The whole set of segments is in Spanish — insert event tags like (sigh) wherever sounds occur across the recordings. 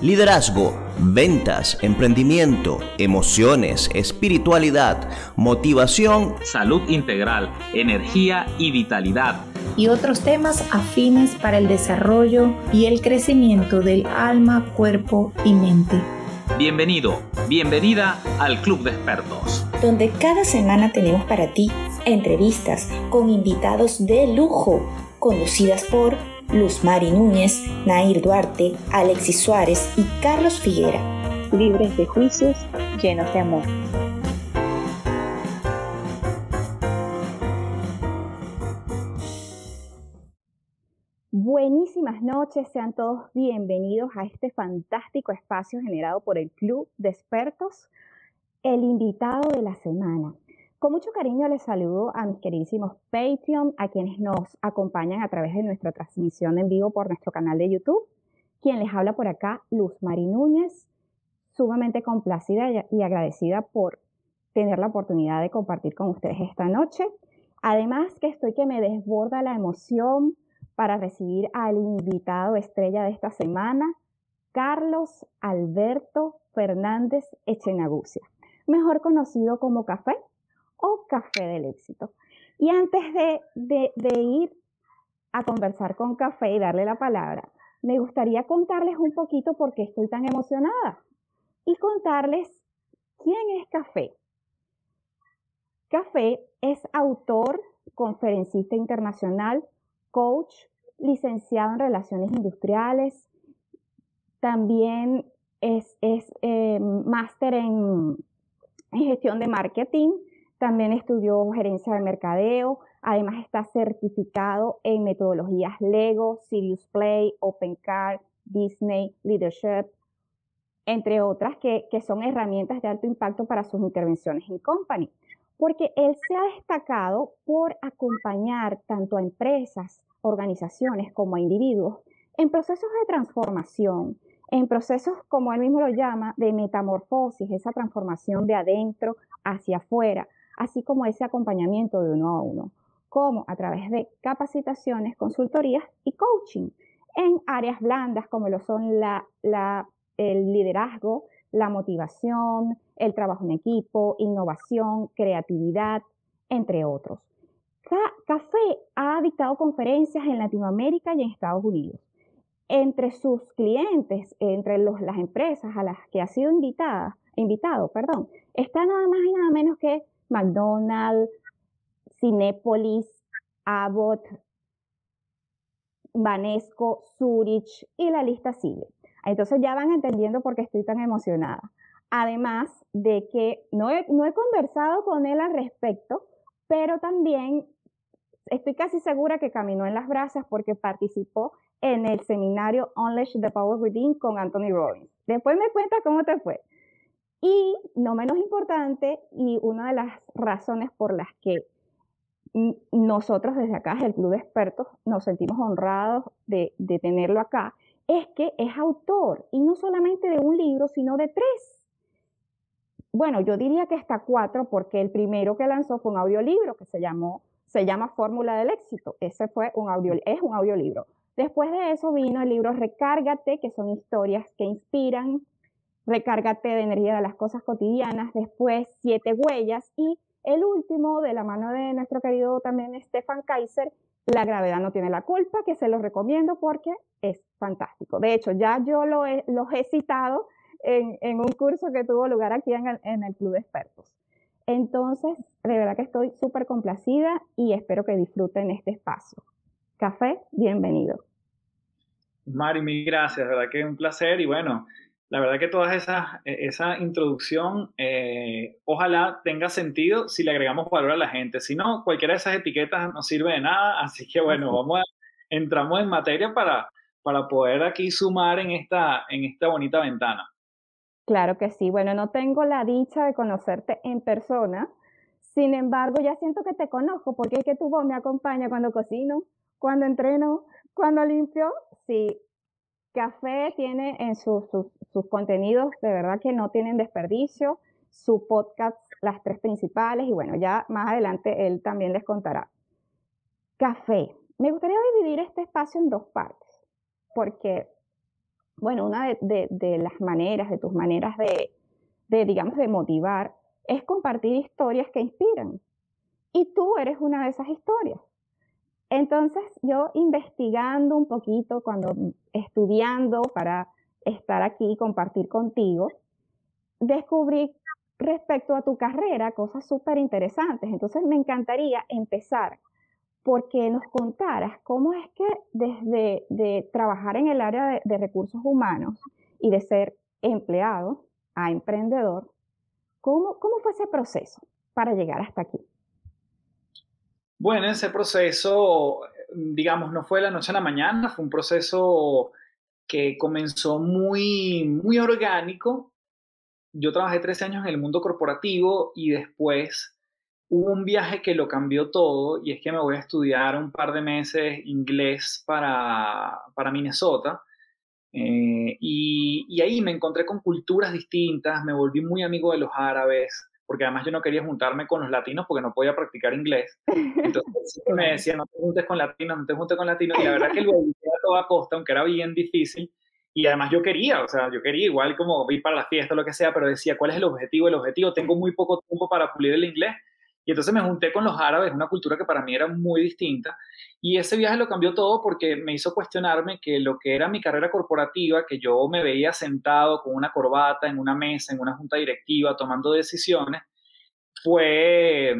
liderazgo, ventas, emprendimiento, emociones, espiritualidad, motivación, salud integral, energía y vitalidad. Y otros temas afines para el desarrollo y el crecimiento del alma, cuerpo y mente. Bienvenido, bienvenida al Club de Expertos. Donde cada semana tenemos para ti entrevistas con invitados de lujo, conducidas por Luz Mari Núñez, Nair Duarte, Alexis Suárez y Carlos Figuera. Libres de juicios, llenos de amor. Buenísimas noches, sean todos bienvenidos a este fantástico espacio generado por el Club de Expertos, el invitado de la semana. Con mucho cariño les saludo a mis queridísimos Patreon, a quienes nos acompañan a través de nuestra transmisión en vivo por nuestro canal de YouTube. Quien les habla por acá, Luz Mari Núñez, sumamente complacida y agradecida por tener la oportunidad de compartir con ustedes esta noche. Además que estoy que me desborda la emoción para recibir al invitado estrella de esta semana, Carlos Alberto Fernández Echenagucia, mejor conocido como Café o Café del Éxito. Y antes de, ir a conversar con Café y darle la palabra, me gustaría contarles un poquito por qué estoy tan emocionada y contarles quién es Café. Café es autor, conferencista internacional, coach, licenciado en relaciones industriales, también es, eh, máster en gestión de marketing, también estudió gerencia de mercadeo, además está certificado en metodologías Lego, Sirius Play, OpenCard, Disney, Leadership, entre otras que, que son herramientas de alto impacto para sus intervenciones en company. Porque él se ha destacado por acompañar tanto a empresas, organizaciones como a individuos en procesos de transformación, en procesos, como él mismo lo llama, de metamorfosis, esa transformación de adentro hacia afuera, así como ese acompañamiento de uno a uno, como a través de capacitaciones, consultorías y coaching en áreas blandas como lo son el liderazgo, la motivación, el trabajo en equipo, innovación, creatividad, entre otros. Café ha dictado conferencias en Latinoamérica y en Estados Unidos. Entre sus clientes, entre las empresas a las que ha sido invitada, invitado, perdón, está nada más y nada menos que McDonald's, Cinépolis, Abbott, Banesco, Zurich y la lista sigue. Entonces ya van entendiendo por qué estoy tan emocionada. Además de que no he, no he conversado con él al respecto, pero también estoy casi segura que caminó en las brasas porque participó en el seminario Unleash the Power Within con Anthony Robbins. Después me cuenta cómo te fue. Y no menos importante, y una de las razones por las que nosotros desde acá, el Club de Expertos, nos sentimos honrados de, tenerlo acá, es que es autor, y no solamente de un libro, sino de tres. Bueno, yo diría que hasta cuatro, porque el primero que lanzó fue un audiolibro que se llamó, se llama Fórmula del Éxito. Ese fue un audio, es un audiolibro. Después de eso vino el libro Recárgate, que son historias que inspiran, recárgate de energía de las cosas cotidianas, después siete huellas y el último de la mano de nuestro querido también Stefan Kaiser, La gravedad no tiene la culpa, que se los recomiendo porque es fantástico. De hecho, ya yo lo he, los he citado en, un curso que tuvo lugar aquí en el, Club de Expertos. Entonces, de verdad que estoy súper complacida y espero que disfruten este espacio. Café, bienvenido. Mari, mil gracias, de verdad que es un placer y bueno, la verdad que toda esa, e, esa introducción eh, ojalá tenga sentido si le agregamos valor a la gente. Si no, cualquiera de esas etiquetas no sirve de nada. (laughs) Así que bueno, vamos a, entramos en materia para, para poder aquí sumar en esta, en esta bonita ventana. Claro que sí. Bueno, no tengo la dicha de conocerte en persona. Sin embargo, ya siento que te conozco porque es que tu voz me acompaña cuando cocino, cuando entreno, cuando limpio. Sí, Café tiene en sus contenidos, de verdad que no tienen desperdicio, su podcast, las tres principales, y bueno, ya más adelante él también les contará. Café. Me gustaría dividir este espacio en dos partes, porque bueno, una de, las maneras, de tus maneras de, de, digamos, de motivar, es compartir historias que inspiran. Y tú eres una de esas historias. Entonces, yo investigando un poquito, cuando estudiando para estar aquí y compartir contigo, descubrí respecto a tu carrera cosas súper interesantes. Entonces, me encantaría empezar porque nos contaras cómo es que desde de trabajar en el área de, recursos humanos y de ser empleado a emprendedor, ¿cómo, ¿cómo fue ese proceso para llegar hasta aquí? Bueno, ese proceso, digamos, no fue de la noche a la mañana, fue un proceso que comenzó muy, muy orgánico. Yo trabajé 13 años en el mundo corporativo y después hubo un viaje que lo cambió todo y es que me voy a estudiar un par de meses inglés para, para Minnesota. Eh, y, y, ahí me encontré con culturas distintas, me volví muy amigo de los árabes, porque además yo no quería juntarme con los latinos porque no podía practicar inglés. (laughs) Entonces me decía, no te juntes con latinos, no te juntes con latinos. Y la verdad que lo evité a toda costa, aunque era bien difícil. Y además yo quería, o sea, yo quería igual como ir para la fiesta o lo que sea, pero decía, ¿cuál es el objetivo? El objetivo, tengo muy poco tiempo para pulir el inglés. Y entonces me junté con los árabes, una cultura que para mí era muy distinta. Y ese viaje lo cambió todo porque me hizo cuestionarme que lo que era mi carrera corporativa, que yo me veía sentado con una corbata en una mesa, en una junta directiva, tomando decisiones, fue,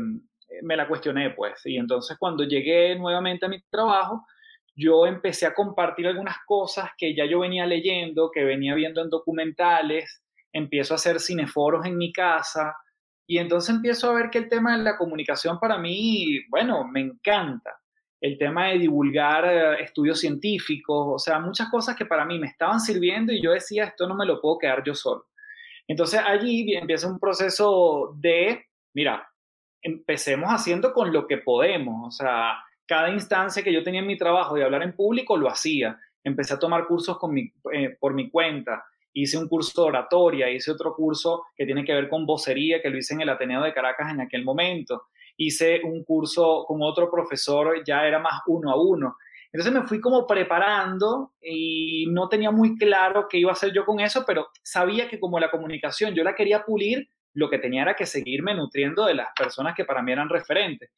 me la cuestioné pues. Y entonces cuando llegué nuevamente a mi trabajo, yo empecé a compartir algunas cosas que ya yo venía leyendo, que venía viendo en documentales, empiezo a hacer cineforos en mi casa, y entonces empiezo a ver que el tema de la comunicación para mí, bueno, me encanta. El tema de divulgar eh, estudios científicos, o sea, muchas cosas que para mí me estaban sirviendo y yo decía, esto no me lo puedo quedar yo solo. Entonces allí empieza un proceso de, mira, empecemos haciendo con lo que podemos, o sea, cada instancia que yo tenía en mi trabajo de hablar en público lo hacía. Empecé a tomar cursos eh, por mi cuenta, hice un curso de oratoria, hice otro curso que tiene que ver con vocería, que lo hice en el Ateneo de Caracas en aquel momento, hice un curso con otro profesor, ya era más uno a uno. Entonces me fui como preparando y no tenía muy claro qué iba a hacer yo con eso, pero sabía que como la comunicación yo la quería pulir, lo que tenía era que seguirme nutriendo de las personas que para mí eran referentes.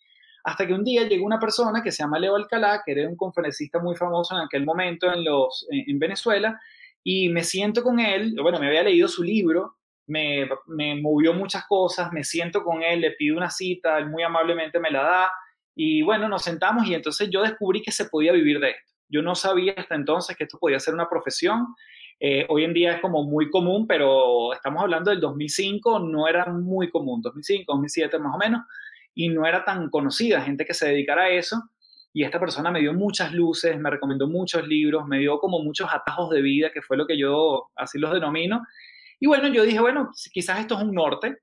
Hasta que un día llegó una persona que se llama Leo Alcalá, que era un conferencista muy famoso en aquel momento en, los, en Venezuela, y me siento con él, bueno, me había leído su libro, me, me movió muchas cosas, me siento con él, le pido una cita, él muy amablemente me la da y bueno, nos sentamos y entonces yo descubrí que se podía vivir de esto. Yo no sabía hasta entonces que esto podía ser una profesión. Eh, hoy en día es como muy común, pero estamos hablando del 2005, no era muy común, 2005, 2007 más o menos, y no era tan conocida gente que se dedicara a eso y esta persona me dio muchas luces, me recomendó muchos libros, me dio como muchos atajos de vida, que fue lo que yo así los denomino. Y bueno, yo dije, bueno, quizás esto es un norte.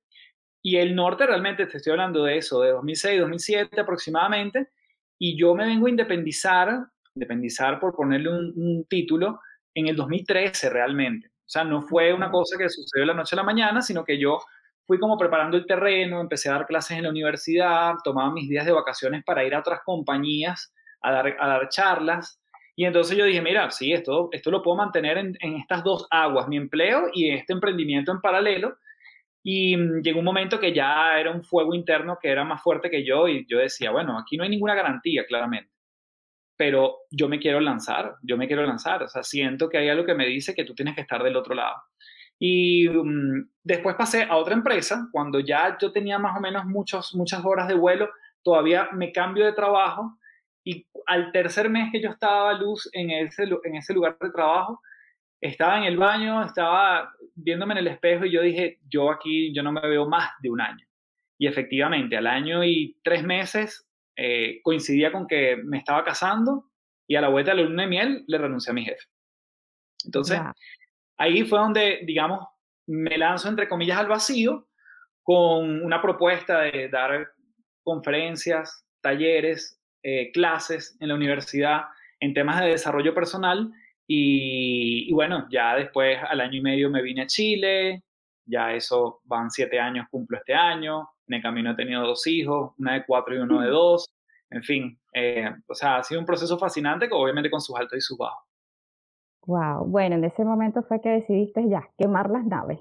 Y el norte realmente, te estoy hablando de eso, de 2006, 2007 aproximadamente. Y yo me vengo a independizar, independizar por ponerle un, un título, en el 2013 realmente. O sea, no fue una cosa que sucedió de la noche a la mañana, sino que yo fui como preparando el terreno, empecé a dar clases en la universidad, tomaba mis días de vacaciones para ir a otras compañías a dar, charlas. Y entonces yo dije, mira, sí, esto, esto lo puedo mantener en, en estas dos aguas, mi empleo y este emprendimiento en paralelo. Y mm, llegó un momento que ya era un fuego interno que era más fuerte que yo y yo decía, bueno, aquí no hay ninguna garantía, claramente, pero yo me quiero lanzar, yo me quiero lanzar, o sea, siento que hay algo que me dice que tú tienes que estar del otro lado. Y mm, después pasé a otra empresa, cuando ya yo tenía más o menos muchos, muchas horas de vuelo, todavía me cambio de trabajo y al tercer mes que yo estaba luz en ese, en ese lugar de trabajo, estaba en el baño, estaba viéndome en el espejo y yo dije, yo aquí, yo no me veo más de un año. Y efectivamente, al año y tres meses eh, coincidía con que me estaba casando y a la vuelta de la luna de miel le renuncié a mi jefe. Entonces, ahí fue donde, digamos, me lanzo entre comillas al vacío con una propuesta de dar conferencias, talleres, eh, clases en la universidad en temas de desarrollo personal y, bueno, ya después al año y medio me vine a Chile, ya eso van siete años, cumplo este año, en el camino he tenido dos hijos, una de cuatro y uno de dos, en fin, eh, o sea, ha sido un proceso fascinante, obviamente con sus altos y sus bajos. Wow, bueno, en ese momento fue que decidiste ya quemar las naves.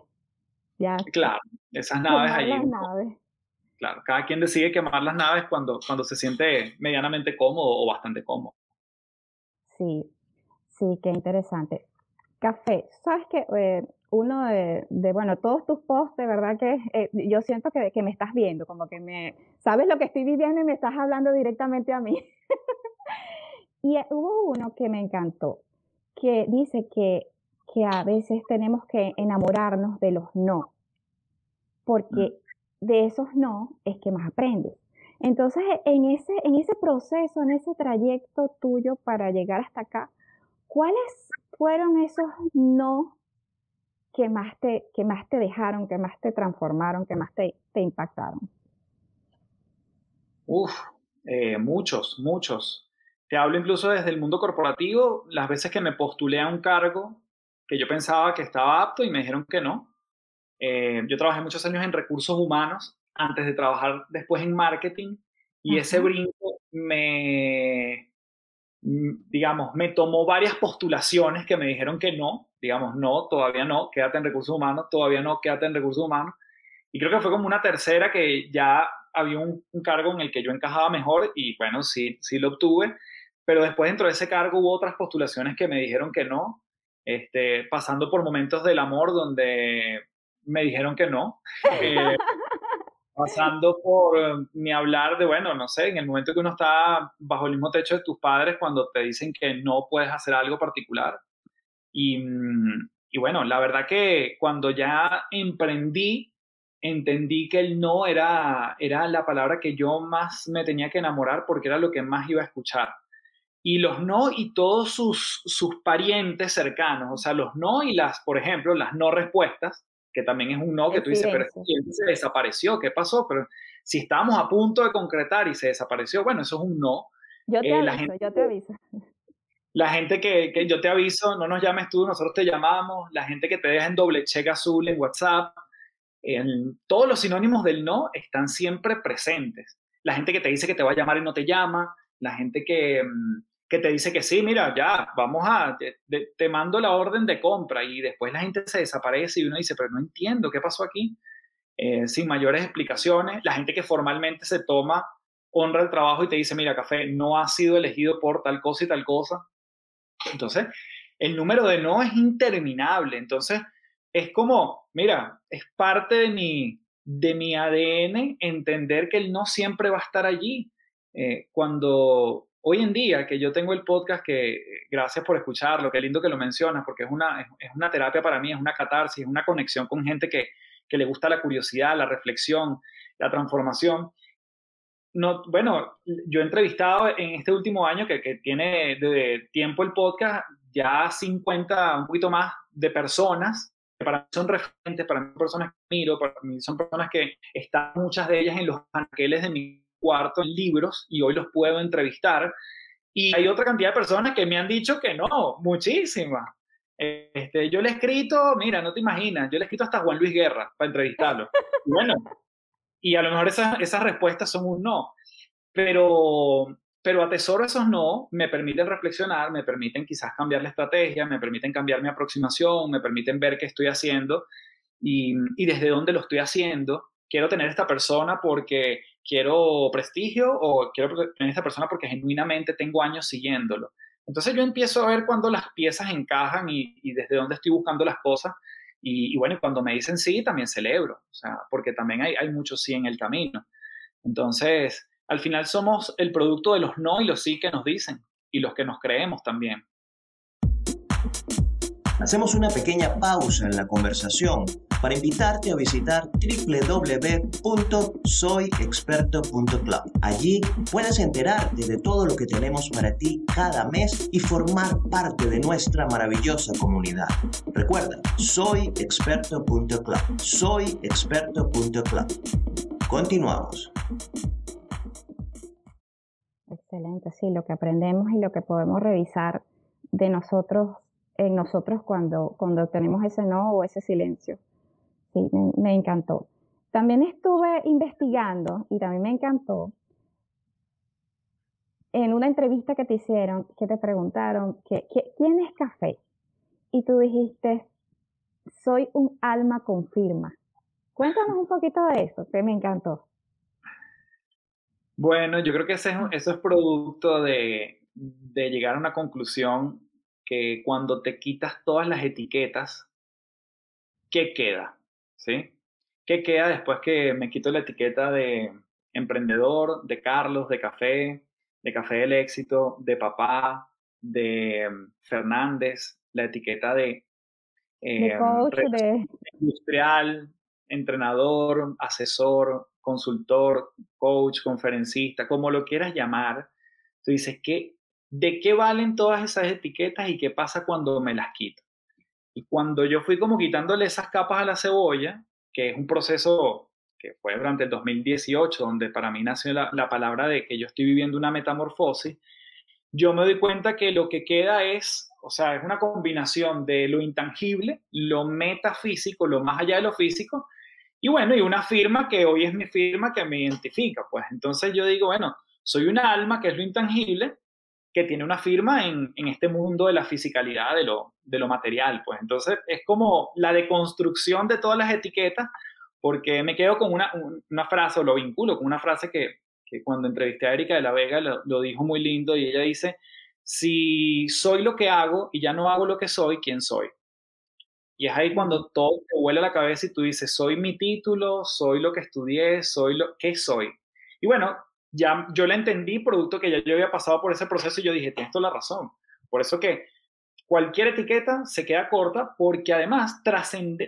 Ya. Claro, esas naves allí. Las naves. Claro, cada quien decide quemar las naves cuando, cuando se siente medianamente cómodo o bastante cómodo. Sí, sí, qué interesante. Café, sabes que eh, uno de, bueno, todos tus posts, de verdad que eh, yo siento que, que, me estás viendo, como que me, sabes lo que estoy viviendo y me estás hablando directamente a mí. (laughs) y hubo uno que me encantó, que dice que, que a veces tenemos que enamorarnos de los no, porque mm. de esos no es que más aprendes. Entonces, en ese, en ese proceso, en ese trayecto tuyo para llegar hasta acá, ¿cuáles fueron esos no que más te, que más te dejaron, que más te transformaron, que más te, te impactaron? Uf, eh, muchos, muchos. Te hablo incluso desde el mundo corporativo, las veces que me postulé a un cargo que yo pensaba que estaba apto y me dijeron que no. Eh, yo trabajé muchos años en recursos humanos antes de trabajar después en marketing y ese brinco me, mm, digamos, me tomó varias postulaciones que me dijeron que no, digamos, no, todavía no, quédate en recursos humanos, todavía no, quédate en recursos humanos. Y creo que fue como una tercera que ya había un, un cargo en el que yo encajaba mejor y bueno, sí, sí lo obtuve pero después dentro de ese cargo hubo otras postulaciones que me dijeron que no, este, pasando por momentos del amor donde me dijeron que no, (laughs) eh, pasando por eh, ni hablar de, bueno, no sé, en el momento que uno está bajo el mismo techo de tus padres cuando te dicen que no puedes hacer algo particular. Y, mm, y bueno, la verdad que cuando ya emprendí, entendí que el no era, era la palabra que yo más me tenía que enamorar porque era lo que más iba a escuchar y los no y todos sus, sus parientes cercanos, o sea, los no y las, por ejemplo, las no respuestas, que también es un no que tú dices, pero se desapareció, ¿qué pasó? Pero si estábamos a punto de concretar y se desapareció, bueno, eso es un no. Yo te eh, aviso, yo te aviso. (laughs) La gente que, que, yo te aviso, no nos llames tú, nosotros te llamamos, la gente que te deja en doble cheque azul en WhatsApp, en, todos los sinónimos del no están siempre presentes. La gente que te dice que te va a llamar y no te llama, la gente que, mm, que te dice que sí, mira, ya, vamos a, te, mando la orden de compra y después la gente se desaparece y uno dice, pero no entiendo qué pasó aquí, eh, sin mayores explicaciones. La gente que formalmente se toma, honra el trabajo y te dice, mira, café, no ha sido elegido por tal cosa y tal cosa. Entonces, el número de no es interminable. Entonces, es como, mira, es parte de mi, de mi ADN entender que el no siempre va a estar allí. Eh, cuando hoy en día que yo tengo el podcast, que gracias por escucharlo, qué lindo que lo mencionas, porque es una, es una terapia para mí, es una catarsis, es una conexión con gente que, que le gusta la curiosidad, la reflexión, la transformación. No, bueno, yo he entrevistado en este último año que, que tiene de tiempo el podcast ya 50, un poquito más de personas que para mí son referentes, para mí son personas que miro, para mí son personas que están muchas de ellas en los ángeles de mi cuarto en libros y hoy los puedo entrevistar. Y hay otra cantidad de personas que me han dicho que no, muchísimas. Este, yo le he escrito, mira, no te imaginas, yo le he escrito hasta Juan Luis Guerra para entrevistarlo. Y (laughs) bueno, y a lo mejor esas, esas respuestas son un no, pero, pero atesoro esos no, me permiten reflexionar, me permiten quizás cambiar la estrategia, me permiten cambiar mi aproximación, me permiten ver qué estoy haciendo y, y desde dónde lo estoy haciendo. Quiero tener esta persona porque quiero prestigio o quiero tener esta persona porque genuinamente tengo años siguiéndolo. Entonces yo empiezo a ver cuando las piezas encajan y, desde dónde estoy buscando las cosas. Y, bueno, cuando me dicen sí, también celebro, o sea, porque también hay, hay mucho sí en el camino. Entonces, al final somos el producto de los no y los sí que nos dicen y los que nos creemos también. Hacemos una pequeña pausa en la conversación para invitarte a visitar www.soyexperto.club. Allí puedes enterarte de todo lo que tenemos para ti cada mes y formar parte de nuestra maravillosa comunidad. Recuerda, soyexperto.club. Soyexperto.club. Continuamos. Excelente, sí, lo que aprendemos y lo que podemos revisar de nosotros en nosotros cuando, cuando tenemos ese no o ese silencio. Sí, me, encantó. También estuve investigando y también me encantó en una entrevista que te hicieron, que te preguntaron que, quién es café. y tú dijiste, soy un alma con firma. Cuéntanos un poquito de eso, que me encantó. Bueno, yo creo que ese es, eso es producto de, de llegar a una conclusión que cuando te quitas todas las etiquetas, ¿qué queda? ¿Sí? ¿Qué queda después que me quito la etiqueta de emprendedor, de Carlos, de café, de café del éxito, de papá, de mm, Fernández, la etiqueta de, eh, coach, de... industrial, entrenador, asesor, consultor, coach, conferencista, como lo quieras llamar, tú dices, ¿qué, ¿de qué valen todas esas etiquetas y qué pasa cuando me las quito? Y cuando yo fui como quitándole esas capas a la cebolla, que es un proceso que fue durante el 2018, donde para mí nació la, la palabra de que yo estoy viviendo una metamorfosis, yo me doy cuenta que lo que queda es, o sea, es una combinación de lo intangible, lo metafísico, lo más allá de lo físico, y bueno, y una firma que hoy es mi firma que me identifica, pues. Entonces yo digo, bueno, soy una alma que es lo intangible, que tiene una firma en, en este mundo de la fisicalidad, de lo, de lo material, pues entonces es como la deconstrucción de todas las etiquetas, porque me quedo con una, una frase, o lo vinculo con una frase que, que cuando entrevisté a Erika de la Vega lo, lo dijo muy lindo y ella dice, si soy lo que hago y ya no hago lo que soy, ¿quién soy? Y es ahí cuando todo te vuela la cabeza y tú dices, soy mi título, soy lo que estudié, soy lo que soy. Y bueno, ya yo la entendí, producto que ya yo había pasado por ese proceso y yo dije, tienes toda la razón. Por eso que cualquier etiqueta se queda corta porque además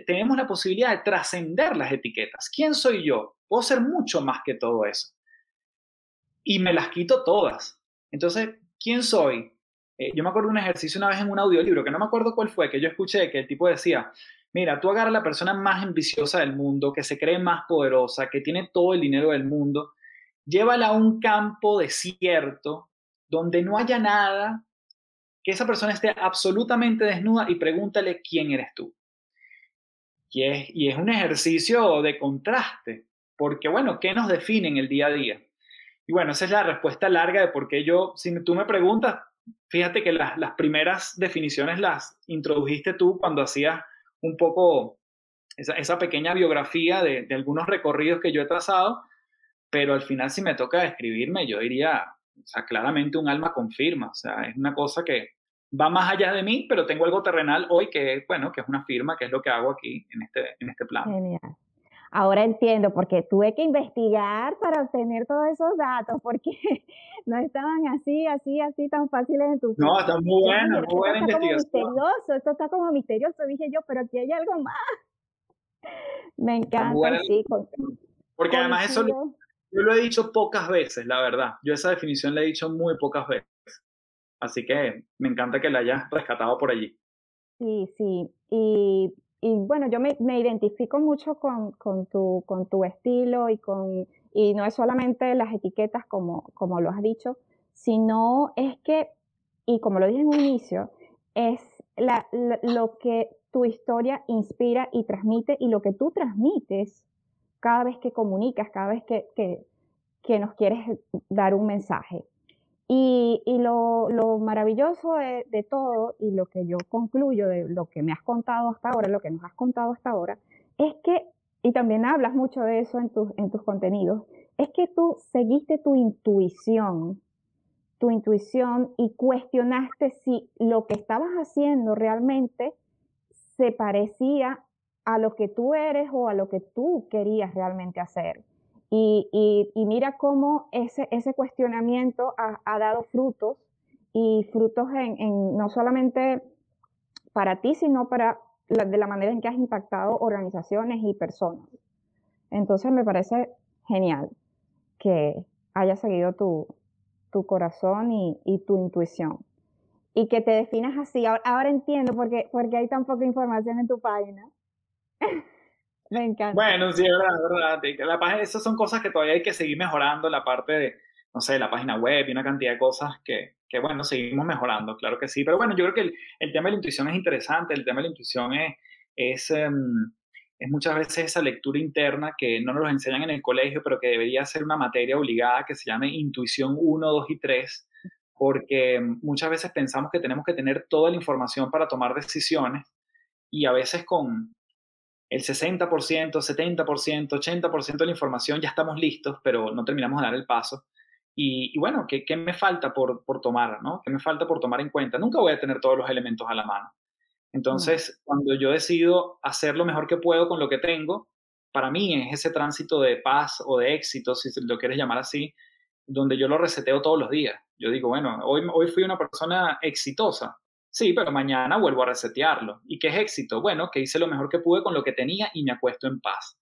tenemos la posibilidad de trascender las etiquetas. ¿Quién soy yo? Puedo ser mucho más que todo eso. Y me las quito todas. Entonces, ¿quién soy? Eh, yo me acuerdo un ejercicio una vez en un audiolibro, que no me acuerdo cuál fue, que yo escuché que el tipo decía, mira, tú agarras a la persona más ambiciosa del mundo, que se cree más poderosa, que tiene todo el dinero del mundo, llévala a un campo desierto donde no haya nada, que esa persona esté absolutamente desnuda y pregúntale quién eres tú. Y es, y es un ejercicio de contraste, porque bueno, ¿qué nos define en el día a día? Y bueno, esa es la respuesta larga de por qué yo, si tú me preguntas, fíjate que las, las primeras definiciones las introdujiste tú cuando hacías un poco esa, esa pequeña biografía de, de, algunos recorridos que yo he trazado, pero al final si me toca describirme, yo diría, o sea, claramente un alma confirma, o sea, es una cosa que va más allá de mí, pero tengo algo terrenal hoy que, bueno, que es una firma, que es lo que hago aquí en este, en este plano. Genial. Ahora entiendo, porque tuve que investigar para obtener todos esos datos, porque (laughs) no estaban así, así, así tan fáciles en tu No, está muy bueno, muy buena esto investigación. Está como misterioso, esto está como misterioso, dije yo, pero aquí hay algo más. (laughs) Me encanta, sí. Porque además eso yo lo he dicho pocas veces, la verdad. Yo esa definición la he dicho muy pocas veces. Así que me encanta que la hayas rescatado por allí. Sí, sí. Y y bueno, yo me, identifico mucho con, con, tu, con tu estilo y, con, y no es solamente las etiquetas como, como lo has dicho, sino es que, y como lo dije en un inicio, es la, lo que tu historia inspira y transmite y lo que tú transmites cada vez que comunicas, cada vez que, que, nos quieres dar un mensaje. Y, y lo, lo, maravilloso de, de, todo y lo que yo concluyo de lo que me has contado hasta ahora, lo que nos has contado hasta ahora, es que, y también hablas mucho de eso en, tus en tus contenidos, es que tú seguiste tu intuición, tu intuición y cuestionaste si lo que estabas haciendo realmente se parecía a lo que tú eres o a lo que tú querías realmente hacer. Y, mira cómo ese, ese cuestionamiento ha, dado frutos y frutos en, no solamente para ti, sino para la, de la manera en que has impactado organizaciones y personas. Entonces me parece genial que hayas seguido tu, tu corazón y, tu intuición. Y que te definas así. Ahora, ahora entiendo por qué, porque hay tan poca información en tu página. (laughs) Me encanta. Bueno, sí, es verdad, verdad. La página, esas son cosas que todavía hay que seguir mejorando, la parte de, no sé, la página web y una cantidad de cosas que, que bueno, seguimos mejorando, claro que sí. Pero bueno, yo creo que el, el tema de la intuición es interesante, el tema de la intuición es, es, um, es muchas veces esa lectura interna que no nos enseñan en el colegio, pero que debería ser una materia obligada que se llame intuición 1, 2 y 3, porque muchas veces pensamos que tenemos que tener toda la información para tomar decisiones y a veces con el 60%, 70%, 80% de la información ya estamos listos, pero no terminamos de dar el paso. Y, bueno, ¿qué, ¿qué, me falta por, por tomar? ¿no? ¿Qué me falta por tomar en cuenta? Nunca voy a tener todos los elementos a la mano. Entonces, cuando yo decido hacer lo mejor que puedo con lo que tengo, para mí es ese tránsito de paz o de éxito, si lo quieres llamar así, donde yo lo reseteo todos los días. Yo digo, bueno, hoy, hoy fui una persona exitosa. Sí, pero mañana vuelvo a resetearlo. ¿Y qué es éxito? Bueno, que hice lo mejor que pude con lo que tenía y me acuesto en paz.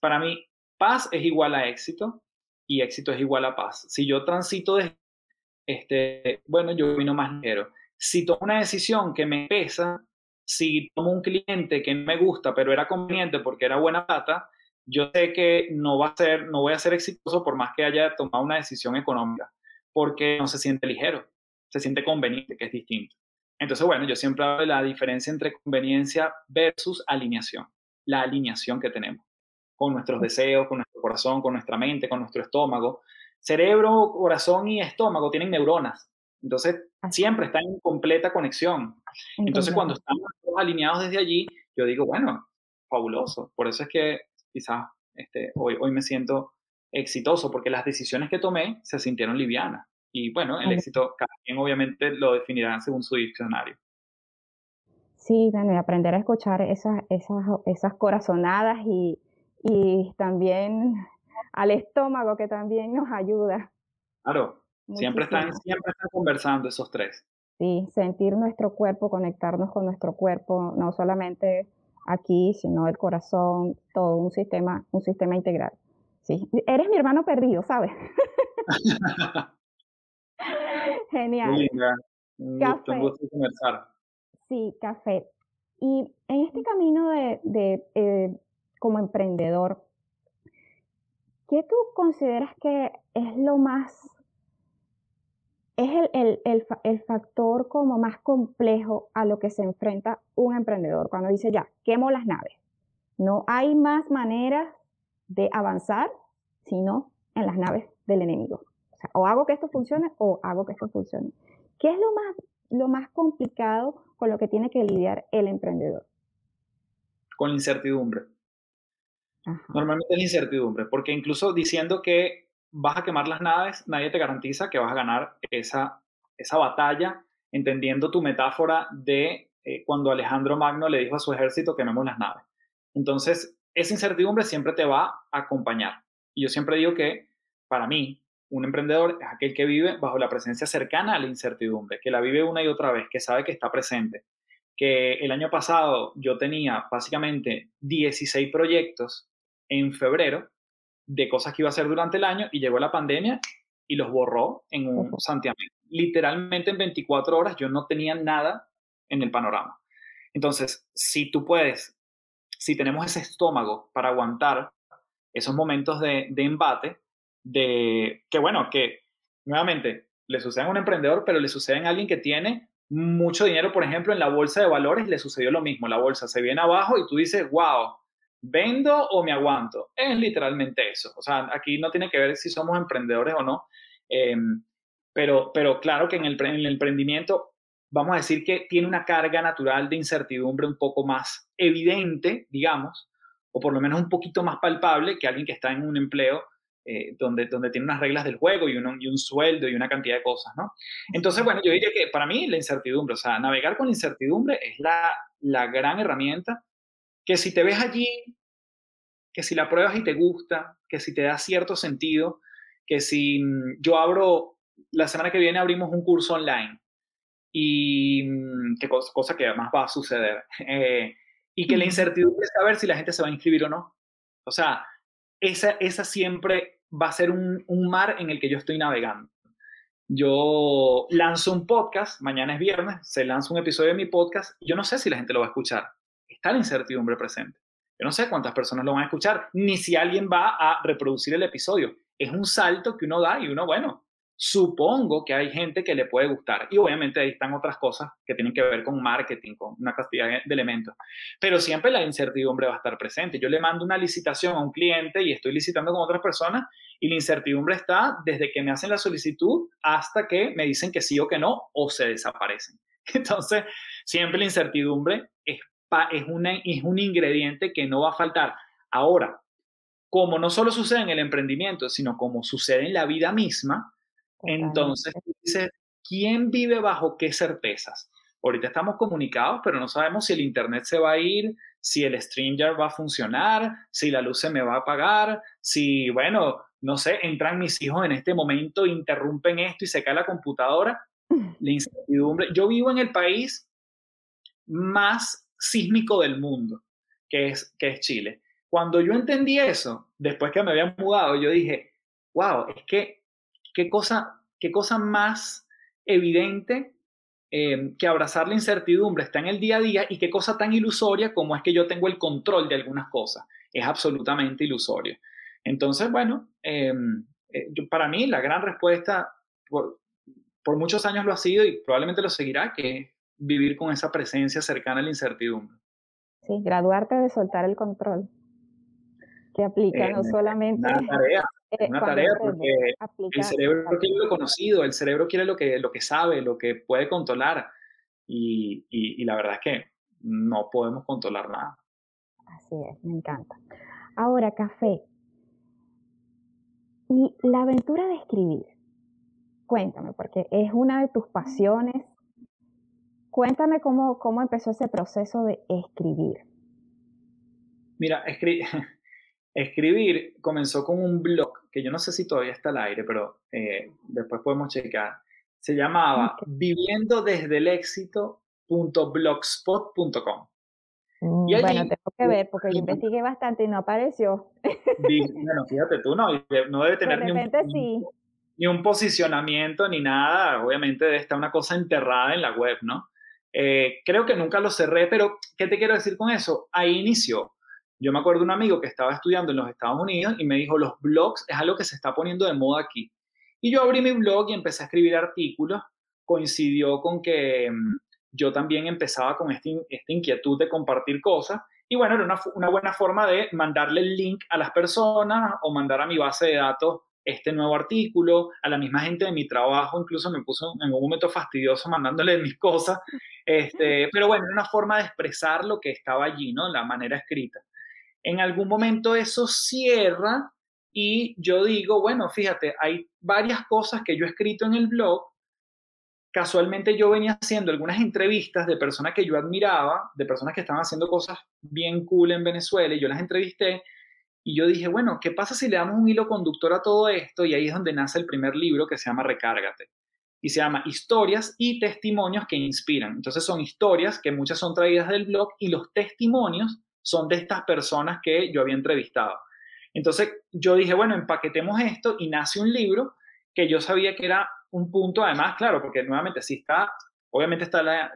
Para mí, paz es igual a éxito y éxito es igual a paz. Si yo transito de, este, bueno, yo vino más ligero. Si tomo una decisión que me pesa, si tomo un cliente que no me gusta, pero era conveniente porque era buena plata, yo sé que no va a ser, no voy a ser exitoso por más que haya tomado una decisión económica, porque no se siente ligero, se siente conveniente, que es distinto. Entonces, bueno, yo siempre hablo de la diferencia entre conveniencia versus alineación, la alineación que tenemos con nuestros deseos, con nuestro corazón, con nuestra mente, con nuestro estómago. Cerebro, corazón y estómago tienen neuronas, entonces siempre están en completa conexión. Entonces, cuando estamos alineados desde allí, yo digo, bueno, fabuloso. Por eso es que quizás este, hoy, hoy me siento exitoso, porque las decisiones que tomé se sintieron livianas. Y bueno, el éxito, cada quien obviamente lo definirá según su diccionario. Sí, bueno, aprender a escuchar esas, esas, esas corazonadas y, y también al estómago que también nos ayuda. Claro, siempre están, siempre están conversando esos tres. Sí, sentir nuestro cuerpo, conectarnos con nuestro cuerpo, no solamente aquí, sino el corazón, todo un sistema, un sistema integral. Sí, eres mi hermano perdido, ¿sabes? (laughs) (laughs) (laughs) Genial. Un café. Gusto, conversar. Sí, café. Y en este camino de, de eh, como emprendedor, ¿qué tú consideras que es lo más es el, el, el, factor como más complejo a lo que se enfrenta un emprendedor cuando dice, ya, quemo las naves. No hay más maneras de avanzar sino en las naves del enemigo. O, sea, o hago que esto funcione o hago que esto funcione. ¿Qué es lo más, lo más complicado con lo que tiene que lidiar el emprendedor? Con la incertidumbre. Normalmente es la incertidumbre, porque incluso diciendo que vas a quemar las naves, nadie te garantiza que vas a ganar esa, esa batalla, entendiendo tu metáfora de eh, cuando Alejandro Magno le dijo a su ejército quememos las naves. Entonces, esa incertidumbre siempre te va a acompañar. Y yo siempre digo que, para mí, un emprendedor es aquel que vive bajo la presencia cercana a la incertidumbre, que la vive una y otra vez, que sabe que está presente. Que el año pasado yo tenía básicamente 16 proyectos en febrero de cosas que iba a hacer durante el año y llegó la pandemia y los borró en un santiamén. Literalmente en 24 horas yo no tenía nada en el panorama. Entonces, si tú puedes, si tenemos ese estómago para aguantar esos momentos de, de embate, de que bueno, que nuevamente le sucede a un emprendedor, pero le sucede a alguien que tiene mucho dinero, por ejemplo, en la bolsa de valores, le sucedió lo mismo, la bolsa se viene abajo y tú dices, wow, ¿Vendo o me aguanto? Es literalmente eso. O sea, aquí no tiene que ver si somos emprendedores o no. Em, pero, pero claro que en el, en el emprendimiento vamos a decir que tiene una carga natural de incertidumbre un poco más evidente, digamos, o por lo menos un poquito más palpable que alguien que está en un empleo eh, donde, donde tiene unas reglas del juego y un, y un sueldo y una cantidad de cosas, ¿no? Entonces, bueno, yo diría que para mí la incertidumbre, o sea, navegar con la incertidumbre es la, la gran herramienta que si te ves allí, que si la pruebas y te gusta, que si te da cierto sentido, que si mm, yo abro, la semana que viene abrimos un curso online y mm, qué cosa, cosa, que además va a suceder. (laughs) Eh, y que la incertidumbre es saber si la gente se va a inscribir o no. O sea, esa, esa siempre va a ser un, un mar en el que yo estoy navegando. Yo lanzo un podcast, mañana es viernes, se lanza un episodio de mi podcast, yo no sé si la gente lo va a escuchar está la incertidumbre presente. Yo no sé cuántas personas lo van a escuchar, ni si alguien va a reproducir el episodio. Es un salto que uno da y uno, bueno, supongo que hay gente que le puede gustar. Y obviamente ahí están otras cosas que tienen que ver con marketing, con una cantidad de elementos. Pero siempre la incertidumbre va a estar presente. Yo le mando una licitación a un cliente y estoy licitando con otras personas y la incertidumbre está desde que me hacen la solicitud hasta que me dicen que sí o que no o se desaparecen. (laughs) Entonces, siempre la incertidumbre es, es, un ingrediente que no va a faltar. Ahora, como no solo sucede en el emprendimiento, sino como sucede en la vida misma, entonces, dices, ¿quién vive bajo qué certezas? Ahorita estamos comunicados, pero no sabemos si el Internet se va a ir, si el StreamYard va a funcionar, si la luz se me va a apagar, si, bueno, no sé, entran mis hijos en este momento, interrumpen esto y se cae la computadora. (laughs) La incertidumbre. Yo vivo en el país más sísmico del mundo, que es, que es Chile. Cuando yo entendí eso, después que me había mudado, yo dije, wow, es que qué cosa, qué cosa más evidente eh, que abrazar la incertidumbre está en el día a día y qué cosa tan ilusoria como es que yo tengo el control de algunas cosas. Es absolutamente ilusorio. Entonces, bueno, em, eh, para mí la gran respuesta por, por, muchos años lo ha sido y probablemente lo seguirá, que es vivir con esa presencia cercana a la incertidumbre. Sí, graduarte de soltar el control, que aplica no solamente... Una tarea, eh, una tarea porque el cerebro quiere lo conocido, el cerebro quiere lo que, lo que sabe, lo que puede controlar. Y, y, la verdad es que no podemos controlar nada. Así es, me encanta. Ahora, café. Y la aventura de escribir. Cuéntame, porque es una de tus pasiones. Cuéntame cómo, cómo empezó ese proceso de escribir. Mira, escribir (laughs) Escribir comenzó con un blog, que yo no sé si todavía está al aire, pero eh, después podemos checar. Se llamaba viviendo desde el éxito.blogspot.com. Mm, bueno, tengo que ver porque yo investigué bastante y no apareció. bueno, fíjate tú, no, no debe tener ni, un, ni un posicionamiento ni nada. Obviamente debe estar una cosa enterrada en la web, ¿no? Eh, creo que nunca lo cerré, pero ¿qué te quiero decir con eso? Ahí inició. Yo me acuerdo de un amigo que estaba estudiando en los Estados Unidos y me dijo, los blogs es algo que se está poniendo de moda aquí. Y yo abrí mi blog y empecé a escribir artículos. Coincidió con que mm, yo también empezaba con este esta inquietud de compartir cosas. Y bueno, era una, una, buena forma de mandarle el link a las personas o mandar a mi base de datos este nuevo artículo, a la misma gente de mi trabajo, incluso me puso en un momento fastidioso mandándole mis cosas, (laughs) este, pero bueno, era una forma de expresar lo que estaba allí, ¿no? La manera escrita. En algún momento eso cierra y yo digo, bueno, fíjate, hay varias cosas que yo he escrito en el blog. Casualmente yo venía haciendo algunas entrevistas de personas que yo admiraba, de personas que estaban haciendo cosas bien cool en Venezuela y yo las entrevisté y yo dije, bueno, ¿qué pasa si le damos un hilo conductor a todo esto? Y ahí es donde nace el primer libro que se llama Recárgate. Y se llama Historias y Testimonios que Inspiran. Entonces son historias que muchas son traídas del blog y los testimonios son de estas personas que yo había entrevistado. Entonces yo dije, bueno, empaquetemos esto y nace un libro que yo sabía que era un punto, además, claro, porque nuevamente sí está, obviamente está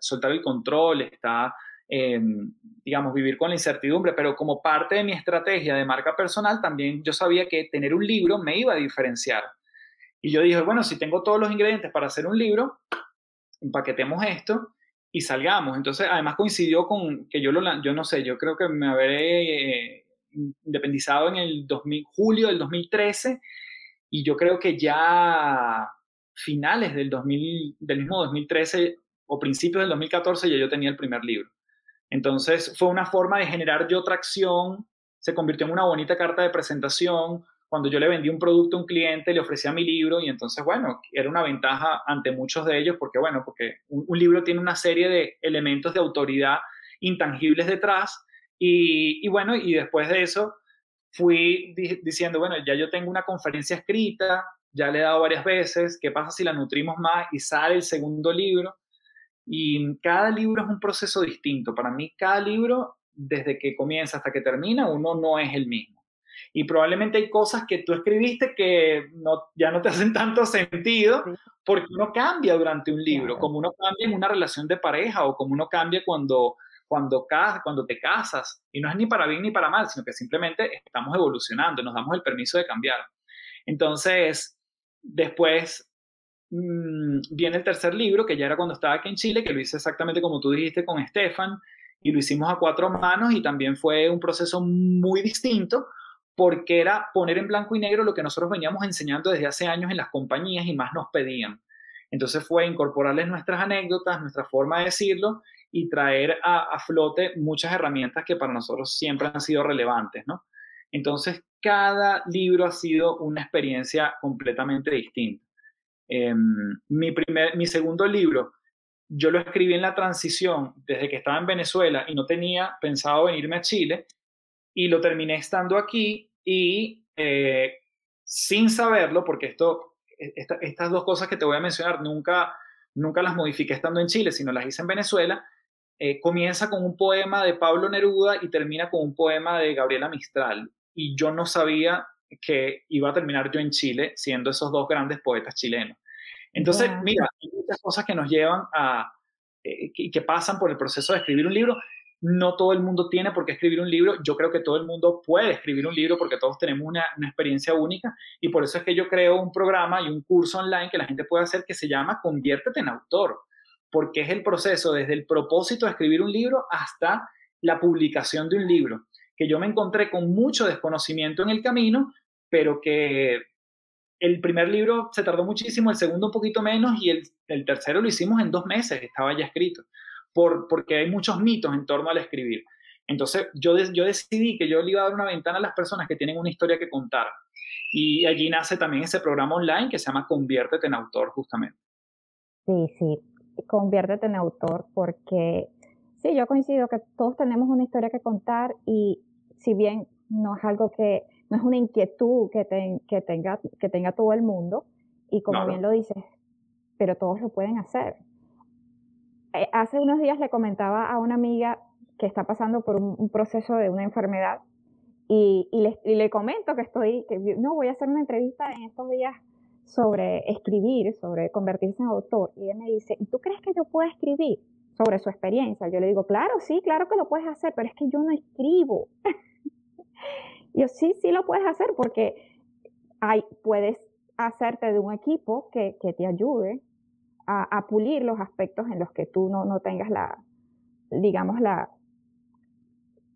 soltar el control, está, em, digamos, vivir con la incertidumbre, pero como parte de mi estrategia de marca personal, también yo sabía que tener un libro me iba a diferenciar. Y yo dije, bueno, si tengo todos los ingredientes para hacer un libro, empaquetemos esto y salgamos. Entonces, además coincidió con que yo lo, yo no sé, yo creo que me habré eh, independizado en el 2000, julio del 2013 y yo creo que ya finales del, 2000, del mismo 2013 o principios del 2014 ya yo tenía el primer libro. Entonces fue una forma de generar yo tracción, se convirtió en una bonita carta de presentación, cuando yo le vendí un producto a un cliente, le ofrecía mi libro y entonces, bueno, era una ventaja ante muchos de ellos porque, bueno, porque un, libro tiene una serie de elementos de autoridad intangibles detrás y, bueno, y después de eso fui diciendo, bueno, ya yo tengo una conferencia escrita, ya le he dado varias veces, ¿qué pasa si la nutrimos más y sale el segundo libro? Y cada libro es un proceso distinto. Para mí, cada libro, desde que comienza hasta que termina, uno no es el mismo y probablemente hay cosas que tú escribiste que no, ya no te (laughs) hacen tanto sentido porque uno cambia durante un libro, como uno cambia en una relación de pareja o como uno cambia cuando, cuando, cuando te casas. Y no es ni para bien ni para mal, sino que simplemente estamos evolucionando, nos damos el permiso de cambiar. Entonces, después mm, viene el tercer libro, que ya era cuando estaba aquí en Chile, que lo hice exactamente como tú dijiste con Estefan, y lo hicimos a cuatro manos y también fue un proceso muy distinto porque era poner en blanco y negro lo que nosotros veníamos enseñando desde hace años en las compañías y más nos pedían. Entonces fue incorporarles nuestras anécdotas, nuestra forma de decirlo y traer a, flote muchas herramientas que para nosotros siempre han sido relevantes, ¿no? Entonces, cada libro ha sido una experiencia completamente distinta. Em, mi, primer, mi segundo libro, yo lo escribí en la transición desde que estaba en Venezuela y no tenía pensado venirme a Chile y lo terminé estando aquí y eh, sin saberlo, porque esto, estas dos cosas que te voy a mencionar nunca, nunca las modifiqué estando en Chile, sino las hice en Venezuela, eh, comienza con un poema de Pablo Neruda y termina con un poema de Gabriela Mistral. Y yo no sabía que iba a terminar yo en Chile siendo esos dos grandes poetas chilenos. Entonces, mira, hay muchas cosas que nos llevan a, eh, y que pasan por el proceso de escribir un libro. No todo el mundo tiene por qué escribir un libro. Yo creo que todo el mundo puede escribir un libro porque todos tenemos una, experiencia única. Y por eso es que yo creo un programa y un curso online que la gente puede hacer que se llama Conviértete en autor. Porque es el proceso desde el propósito de escribir un libro hasta la publicación de un libro, que yo me encontré con mucho desconocimiento en el camino, pero que el primer libro se tardó muchísimo, el segundo un poquito menos y el, tercero lo hicimos en dos meses, estaba ya escrito, por, porque hay muchos mitos en torno al escribir. Entonces yo, yo decidí que yo le iba a dar una ventana a las personas que tienen una historia que contar. Y allí nace también ese programa online que se llama Conviértete en Autor, justamente. Sí, sí, conviértete en autor, porque sí, yo coincido que todos tenemos una historia que contar y si bien no es algo que, no es una inquietud que, que, tenga, que tenga todo el mundo, y como bien lo dices, pero todos lo pueden hacer. Eh, hace unos días le comentaba a una amiga que está pasando por un, proceso de una enfermedad y, le, comento que estoy, que no voy a hacer una entrevista en estos días sobre escribir, sobre convertirse en autor, y ella me dice, ¿y tú crees que yo puedo escribir sobre su experiencia? Yo le digo, claro, sí, claro que lo puedes hacer, pero es que yo no escribo. (laughs) yo sí, sí lo puedes hacer porque puedes hacerte de un equipo que te ayude a, pulir los aspectos en los que tú no, no tengas la, digamos, la,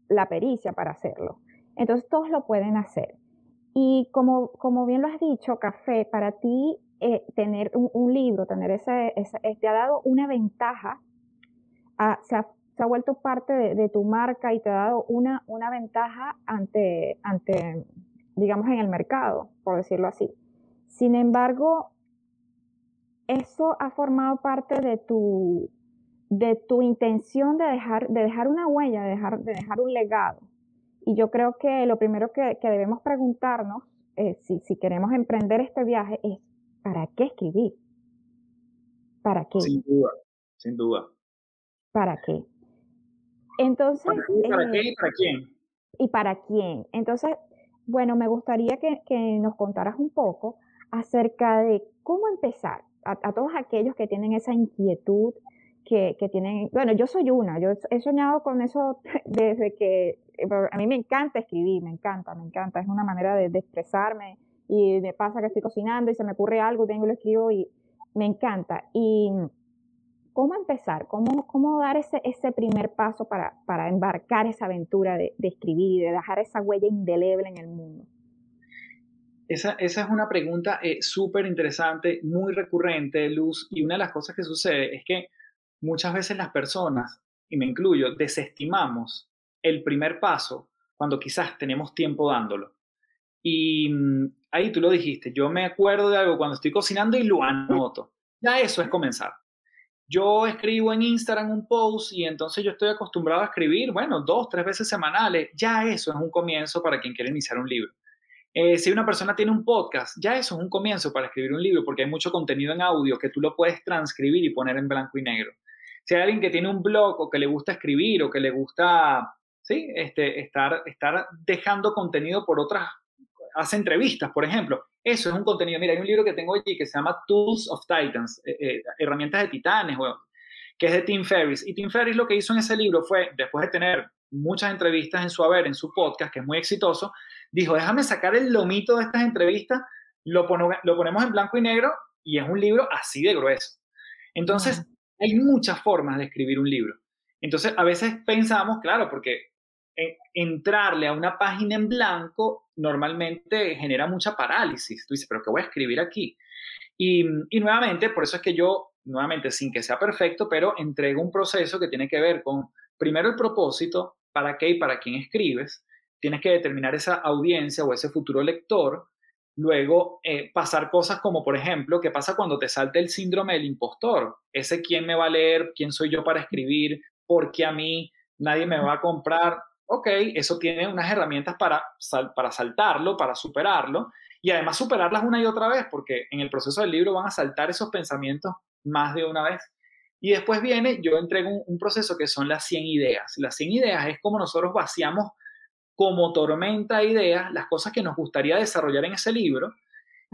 la pericia para hacerlo. Entonces todos lo pueden hacer. Y como, como bien lo has dicho, Café, para ti eh, tener un, libro, tener ese, te ha dado una ventaja, ah, se, ha, se, ha, vuelto parte de, tu marca y te ha dado una, una ventaja ante, ante, digamos, en el mercado, por decirlo así. Sin embargo, eso ha formado parte de tu, de tu intención de dejar, de dejar una huella, de dejar, de dejar un legado. Y yo creo que lo primero que, debemos preguntarnos, eh, si, queremos emprender este viaje, es ¿para qué escribir? ¿Para qué? Sin duda, sin duda. ¿Para qué? Entonces... ¿Para, qué, y para quién? ¿Y para quién? Entonces, bueno, me gustaría que, nos contaras un poco acerca de cómo empezar a, todos aquellos que tienen esa inquietud, que, que, tienen, bueno, yo soy una, yo he soñado con eso (laughs) desde que eh, a mí me encanta escribir, me encanta, me encanta, es una manera de, expresarme y me pasa que estoy cocinando y se me ocurre algo, tengo lo escribo y me encanta. Y cómo empezar, cómo, cómo dar ese, ese primer paso para, para embarcar esa aventura de, de escribir y de dejar esa huella indeleble en el mundo. Esa, esa, es una pregunta eh, súper interesante, muy recurrente, Luz, y una de las cosas que sucede es que muchas veces las personas, y me incluyo, desestimamos el primer paso cuando quizás tenemos tiempo dándolo. Y mm, ahí tú lo dijiste, yo me acuerdo de algo cuando estoy cocinando y lo anoto. Ya eso es comenzar. Yo escribo en Instagram un post y entonces yo estoy acostumbrado a escribir, bueno, dos, tres veces semanales. Ya eso es un comienzo para quien quiere iniciar un libro. Eh, si una persona tiene un podcast, ya eso es un comienzo para escribir un libro porque hay mucho contenido en audio que tú lo puedes transcribir y poner en blanco y negro. Si hay alguien que tiene un blog o que le gusta escribir o que le gusta ¿sí? Este, estar, estar dejando contenido por otras, hace entrevistas, por ejemplo. Eso es un contenido. Mira, hay un libro que tengo allí que se llama Tools of Titans, eh, eh, herramientas de titanes, que es de Tim Ferriss. Y Tim Ferriss lo que hizo en ese libro fue, después de tener muchas entrevistas en su haber, en su podcast, que es muy exitoso, dijo, déjame sacar el lomito de estas entrevistas lo, lo ponemos en blanco y negro y es un libro así de grueso. Entonces, hay muchas formas de escribir un libro. Entonces, a veces pensamos, claro, porque entrarle a una página en blanco normalmente genera mucha parálisis. Tú dices, pero ¿qué voy a escribir aquí? Y, y, nuevamente, por eso es que yo, nuevamente, sin que sea perfecto, pero entrego un proceso que tiene que ver con, primero, el propósito, para qué y para quién escribes. Tienes que determinar esa audiencia o ese futuro lector. Luego, eh, pasar cosas como, por ejemplo, ¿qué pasa cuando te salta el síndrome del impostor? Ese quién me va a leer, quién soy yo para escribir, por qué a mí nadie me va a comprar ok, eso tiene unas herramientas para, para saltarlo, para superarlo, y además superarlas una y otra vez, porque en el proceso del libro van a saltar esos pensamientos más de una vez. Y después viene, yo entrego un, proceso que son las 100 ideas. Las 100 ideas es como nosotros vaciamos como tormenta de ideas las cosas que nos gustaría desarrollar en ese libro.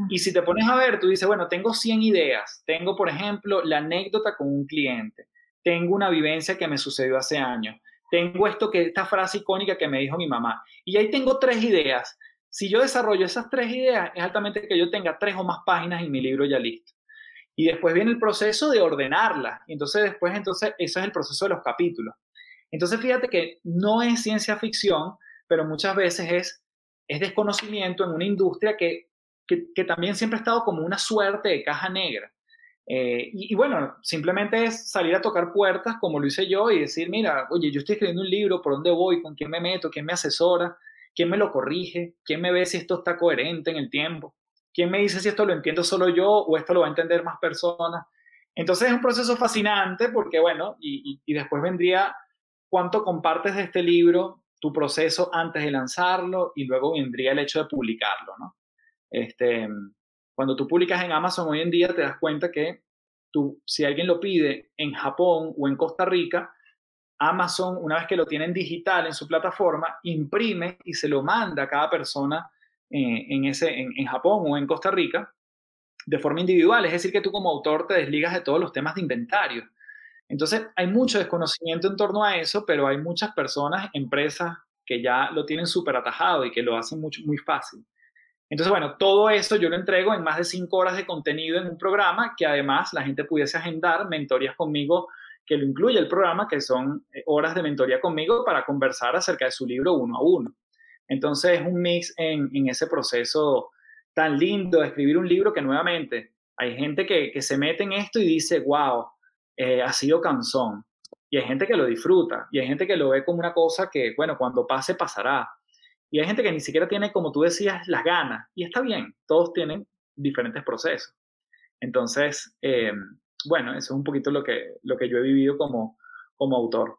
Y si te pones a ver, tú dices, bueno, tengo 100 ideas. Tengo, por ejemplo, la anécdota con un cliente. Tengo una vivencia que me sucedió hace años tengo esto que esta frase icónica que me dijo mi mamá. Y ahí tengo tres ideas. Si yo desarrollo esas tres ideas, es altamente que yo tenga tres o más páginas en mi libro ya listo. Y después viene el proceso de ordenarlas. Y entonces después, entonces, eso es el proceso de los capítulos. Entonces, fíjate que no es ciencia ficción, pero muchas veces es, es desconocimiento en una industria que, que, también siempre ha estado como una suerte de caja negra. Eh, y, bueno, simplemente es salir a tocar puertas como lo hice yo y decir, mira, oye, yo estoy escribiendo un libro, ¿por dónde voy? ¿Con quién me meto? ¿Quién me asesora? ¿Quién me lo corrige? ¿Quién me ve si esto está coherente en el tiempo? ¿Quién me dice si esto lo entiendo solo yo o esto lo va a entender más personas? Entonces es un proceso fascinante porque, bueno, y, y después vendría cuánto compartes de este libro, tu proceso antes de lanzarlo y luego vendría el hecho de publicarlo, ¿no? Este, cuando tú publicas en Amazon hoy en día te das cuenta que tú, si alguien lo pide en Japón o en Costa Rica, Amazon, una vez que lo tiene en digital en su plataforma, imprime y se lo manda a cada persona eh, en, ese, en, Japón o en Costa Rica de forma individual. Es decir, que tú como autor te desligas de todos los temas de inventario. Entonces, hay mucho desconocimiento en torno a eso, pero hay muchas personas, empresas que ya lo tienen súper atajado y que lo hacen mucho, muy fácil. Entonces, bueno, todo esto yo lo entrego en más de cinco horas de contenido en un programa que además la gente pudiese agendar mentorías conmigo que lo incluye el programa, que son eh, horas de mentoría conmigo para conversar acerca de su libro uno a uno. Entonces, es un mix en, ese proceso tan lindo de escribir un libro que nuevamente hay gente que, se mete en esto y dice, wow, eh, ha sido cansón. Y hay gente que lo disfruta y hay gente que lo ve como una cosa que, bueno, cuando pase, pasará. Y hay gente que ni siquiera tiene, como tú decías, las ganas. Y está bien, todos tienen diferentes procesos. Entonces, eh, bueno, eso es un poquito lo que, lo que yo he vivido como, como autor.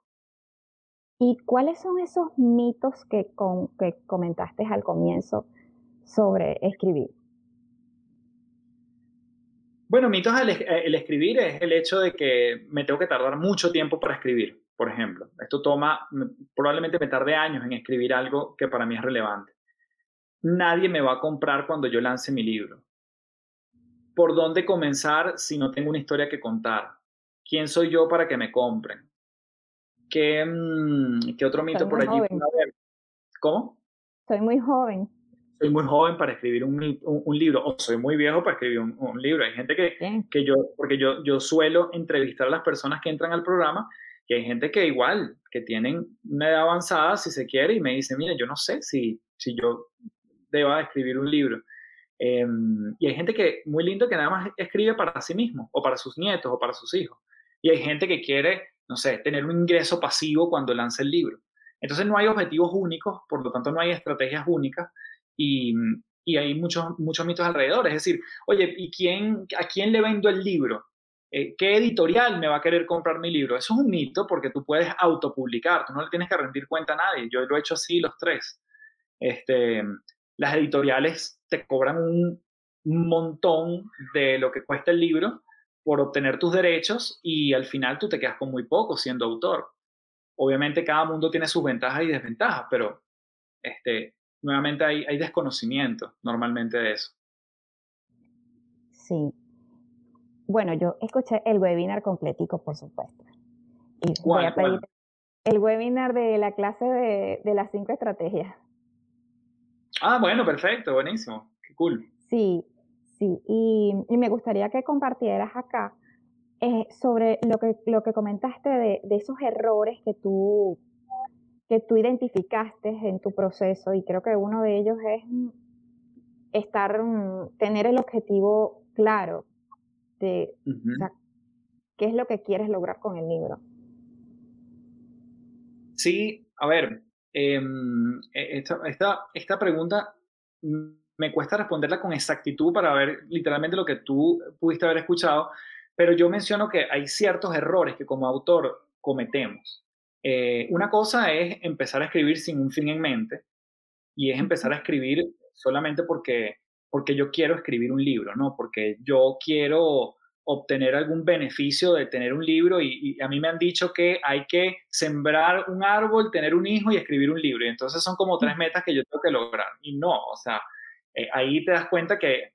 ¿Y cuáles son esos mitos que, que comentaste al comienzo sobre escribir? Bueno, mitos al el escribir es el hecho de que me tengo que tardar mucho tiempo para escribir por ejemplo. Esto toma, probablemente me tarde años en escribir algo que para mí es relevante. Nadie me va a comprar cuando yo lance mi libro. ¿Por dónde comenzar si no tengo una historia que contar? ¿Quién soy yo para que me compren? ¿Qué, mm, qué otro mito por allí? ¿Cómo? Soy muy joven. Soy muy joven para escribir un, libro, o soy muy viejo para escribir un, libro. Hay gente que, que yo, porque yo, yo suelo entrevistar a las personas que entran al programa que hay gente que igual, que tienen una edad avanzada, si se quiere, y me dice, mire, yo no sé si, si yo deba escribir un libro. Em, y hay gente que, muy lindo, que nada más escribe para sí mismo, o para sus nietos, o para sus hijos. Y hay gente que quiere, no sé, tener un ingreso pasivo cuando lanza el libro. Entonces no hay objetivos únicos, por lo tanto no hay estrategias únicas y, y hay muchos, muchos mitos alrededor. Es decir, oye, ¿y quién, a quién le vendo el libro? Eh, ¿qué editorial me va a querer comprar mi libro? Eso es un mito porque tú puedes autopublicar, tú no le tienes que rendir cuenta a nadie. Yo lo he hecho así los tres. Este, las editoriales te cobran un, montón de lo que cuesta el libro por obtener tus derechos y al final tú te quedas con muy poco siendo autor. Obviamente cada mundo tiene sus ventajas y desventajas, pero este, nuevamente hay, hay desconocimiento normalmente de eso. Sí, bueno, yo escuché el webinar completico, por supuesto. Y voy a pedir el webinar de la clase de, de, las cinco estrategias. Ah, bueno, perfecto, buenísimo. Qué cool. Sí, Sí, y, me gustaría que compartieras acá eh, sobre lo que, lo que comentaste de, de, esos errores que tú, que tú identificaste en tu proceso y creo que uno de ellos es estar, mm, tener el objetivo claro de qué es lo que quieres lograr con el libro. Sí, a ver, em, e, esta, esta, esta pregunta me cuesta responderla con exactitud para ver literalmente lo que tú pudiste haber escuchado, pero yo menciono que hay ciertos errores que como autor cometemos. Eh, una cosa es empezar a escribir sin un fin en mente y es empezar a escribir solamente porque, porque yo quiero escribir un libro, ¿no? Porque yo quiero obtener algún beneficio de tener un libro y, a mí me han dicho que hay que sembrar un árbol, tener un hijo y escribir un libro. Y entonces son como tres metas que yo tengo que lograr. Y no, o sea, eh, ahí te das cuenta que,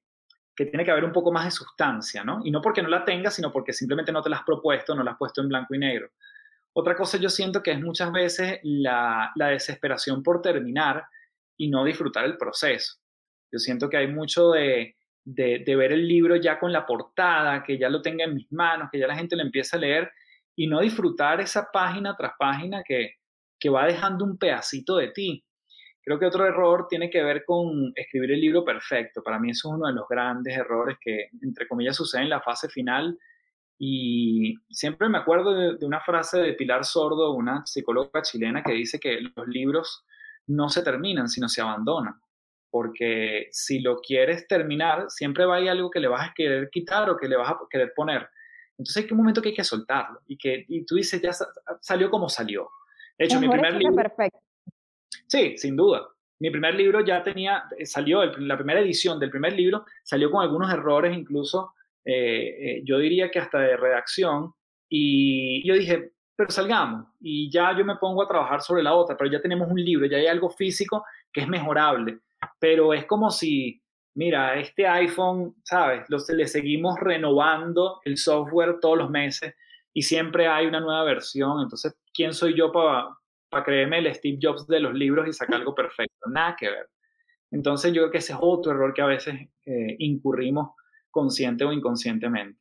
que, tiene que haber un poco más de sustancia, ¿no? Y no porque no la tengas, sino porque simplemente no te la has propuesto, no la has puesto en blanco y negro. Otra cosa yo siento que es muchas veces la, desesperación por terminar y no disfrutar el proceso. Yo siento que hay mucho de, de, ver el libro ya con la portada, que ya lo tenga en mis manos, que ya la gente lo empiece a leer y no disfrutar esa página tras página que, que va dejando un pedacito de ti. Creo que otro error tiene que ver con escribir el libro perfecto. Para mí eso es uno de los grandes errores que, entre comillas, sucede en la fase final. Y siempre me acuerdo de, de una frase de Pilar Sordo, una psicóloga chilena, que dice que los libros no se terminan, sino se abandonan. Porque si lo quieres terminar, siempre va a haber algo que le vas a querer quitar o que le vas a querer poner. Entonces hay un momento que hay que soltarlo y que y tú dices, ya salió como salió. De hecho, mi primer libro... Perfecto. Sí, sin duda. Mi primer libro ya tenía, eh, salió, la primera edición del primer libro salió con algunos errores, incluso eh, eh, yo diría que hasta de redacción. Y yo dije, pero salgamos y ya yo me pongo a trabajar sobre la otra, pero ya tenemos un libro, ya hay algo físico que es mejorable, pero es como si, mira, este iPhone, ¿sabes? Lo, le seguimos renovando el software todos los meses y siempre hay una nueva versión, entonces, ¿quién soy yo para para creerme el Steve Jobs de los libros y sacar (laughs) algo perfecto? Nada que ver. Entonces yo creo que ese es otro error que a veces eh, incurrimos consciente o inconscientemente.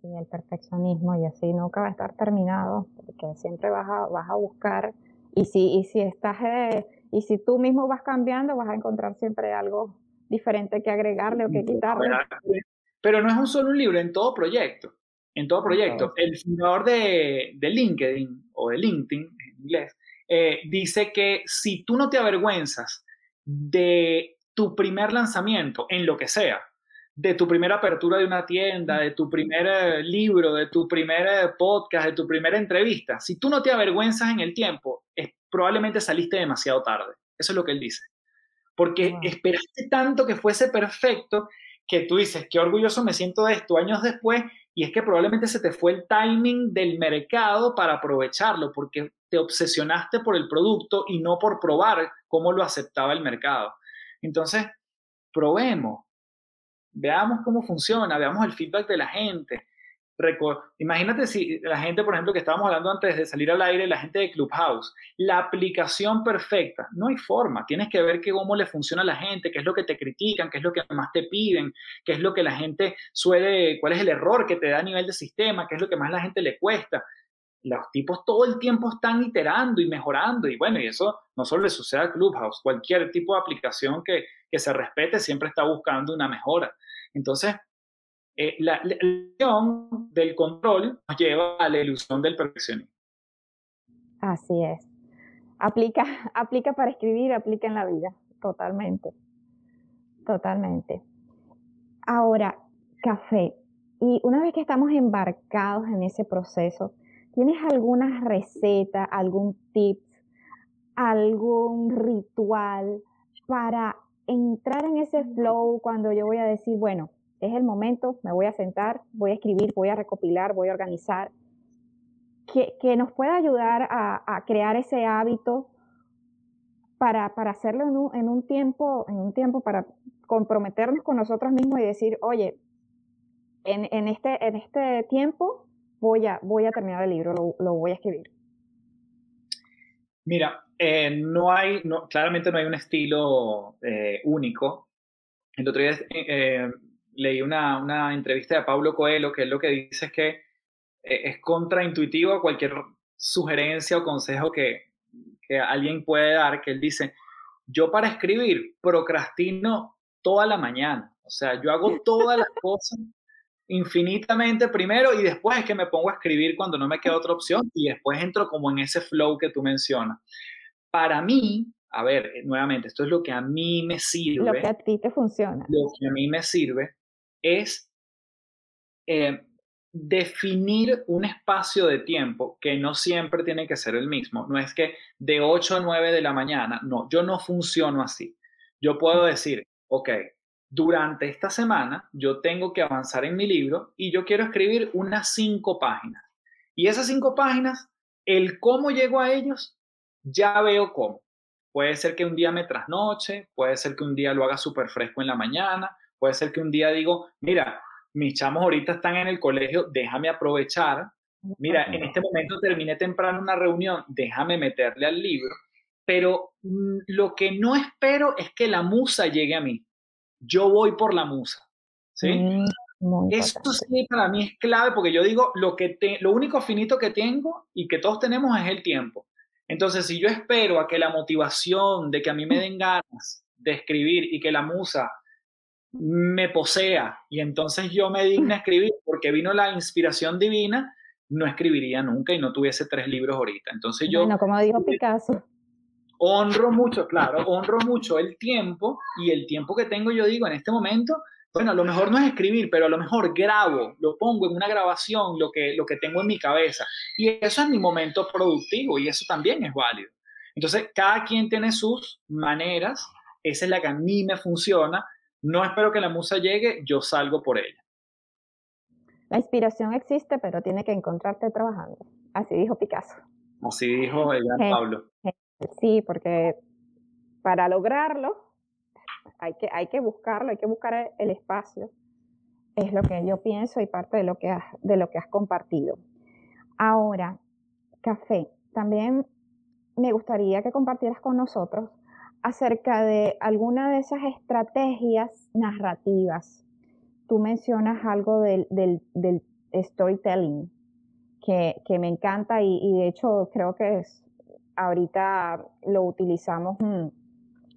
Sí, el perfeccionismo y así nunca va a estar terminado, porque siempre vas a, vas a buscar, y si, y si estás, eh, y si tú mismo vas cambiando, vas a encontrar siempre algo diferente que agregarle o que quitarle. Pero no es un solo un libro, en todo proyecto, en todo proyecto. El fundador de, de LinkedIn, o de LinkedIn en inglés, eh, dice que si tú no te avergüenzas de tu primer lanzamiento, en lo que sea, de tu primera apertura de una tienda, de tu primer eh, libro, de tu primer eh, podcast, de tu primera entrevista, si tú no te avergüenzas en el tiempo, es, probablemente saliste demasiado tarde. Eso es lo que él dice. Porque esperaste tanto que fuese perfecto que tú dices, qué orgulloso me siento de esto años después, y es que probablemente se te fue el timing del mercado para aprovecharlo, porque te obsesionaste por el producto y no por probar cómo lo aceptaba el mercado. Entonces, probemos, veamos cómo funciona, veamos el feedback de la gente. Imagínate si la gente, por ejemplo, que estábamos hablando antes de salir al aire, la gente de Clubhouse, la aplicación perfecta, no hay forma, tienes que ver que cómo le funciona a la gente, qué es lo que te critican, qué es lo que más te piden, qué es lo que la gente suele, cuál es el error que te da a nivel de sistema, qué es lo que más la gente le cuesta. Los tipos todo el tiempo están iterando y mejorando y bueno, y eso no solo le sucede a Clubhouse, cualquier tipo de aplicación que, que se respete siempre está buscando una mejora. Entonces, eh, la, ilusión del control nos lleva a la ilusión del perfeccionismo. Así es. Aplica, (laughs) aplica para escribir, aplica en la vida, totalmente. Totalmente. Ahora, café. Y una vez que estamos embarcados en ese proceso, ¿tienes alguna receta, algún tip, algún ritual para entrar en ese flow cuando yo voy a decir, bueno, es el momento, me voy a sentar, voy a escribir, voy a recopilar, voy a organizar, que, que nos pueda ayudar a, crear ese hábito para, para hacerlo en un, en un, tiempo, en un tiempo para comprometernos con nosotros mismos y decir, oye, en, en, este, en este tiempo voy a, voy a terminar el libro, lo, lo voy a escribir. Mira, eh, no hay, no, claramente no hay un estilo eh, único. el otro día eh, leí una, una, entrevista de Pablo Coelho que él lo que dice es que eh, es contraintuitivo cualquier sugerencia o consejo que, que alguien puede dar, que él dice, yo para escribir procrastino toda la mañana, o sea, yo hago todas las (laughs) cosas infinitamente primero y después es que me pongo a escribir cuando no me queda otra opción y después entro como en ese flow que tú mencionas. Para mí, a ver, eh, nuevamente, esto es lo que a mí me sirve. Lo que a ti te funciona. Lo que a mí me sirve es eh, definir un espacio de tiempo que no siempre tiene que ser el mismo. No es que de 8 a 9 de la mañana, no, yo no funciono así. Yo puedo decir, ok, durante esta semana yo tengo que avanzar en mi libro y yo quiero escribir unas cinco páginas. Y esas cinco páginas, el cómo llego a ellos, ya veo cómo. Puede ser que un día me trasnoche, puede ser que un día lo haga súper fresco en la mañana, puede ser que un día digo, mira, mis chamos ahorita están en el colegio, déjame aprovechar. Mira, en este momento terminé temprano una reunión, déjame meterle al libro. Pero mm, lo que no espero es que la musa llegue a mí. Yo voy por la musa. ¿Sí? Mm, Esto sí para mí es clave porque yo digo, lo, que lo único finito que tengo y que todos tenemos es el tiempo. Entonces, si yo espero a que la motivación de que a mí me den ganas de escribir y que la musa me posea y entonces yo me digna escribir porque vino la inspiración divina, no escribiría nunca y no tuviese tres libros ahorita. Entonces yo... Bueno, como dijo Picasso. Honro mucho, claro, honro mucho el tiempo y el tiempo que tengo, yo digo, en este momento, bueno, a lo mejor no es escribir, pero a lo mejor grabo, lo pongo en una grabación, lo que, lo que tengo en mi cabeza. Y eso es mi momento productivo y eso también es válido. Entonces, cada quien tiene sus maneras, esa es la que a mí me funciona. No espero que la musa llegue, yo salgo por ella. La inspiración existe, pero tiene que encontrarte trabajando. Así dijo Picasso. Así dijo el gran Pablo. Sí, porque para lograrlo hay que, hay que buscarlo, hay que buscar el espacio. Es lo que yo pienso y parte de lo que has, de lo que has compartido. Ahora, café. También me gustaría que compartieras con nosotros acerca de alguna de esas estrategias narrativas. Tú mencionas algo del, del, del storytelling que, que, me encanta y, y, de hecho creo que es, ahorita lo utilizamos, mm,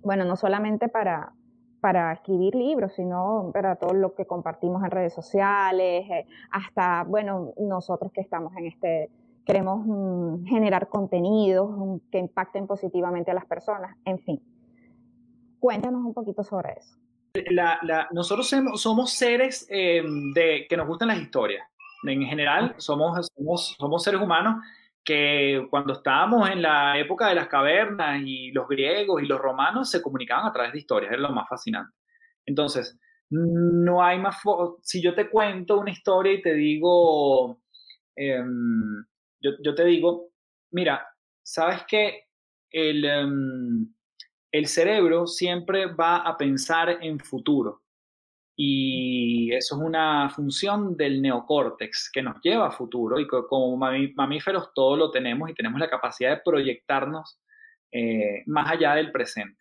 bueno, no solamente para, para escribir libros, sino para todo lo que compartimos en redes sociales, eh, hasta, bueno, nosotros que estamos en este, queremos mm, generar contenidos mm, que impacten positivamente a las personas, en fin. Cuéntanos un poquito sobre eso. nosotros somos seres em, de, que nos gustan las historias. En general, somos, somos, somos seres humanos que cuando estábamos en la época de las cavernas y los griegos y los romanos se comunicaban a través de historias, era lo más fascinante. Entonces, no hay más... Si yo te cuento una historia y te digo, em, yo, te digo, mira, sabes que el, em, el cerebro siempre va a pensar en futuro. Y eso es una función del neocórtex que nos lleva a futuro y como mamíferos todo lo tenemos y tenemos la capacidad de proyectarnos eh, más allá del presente.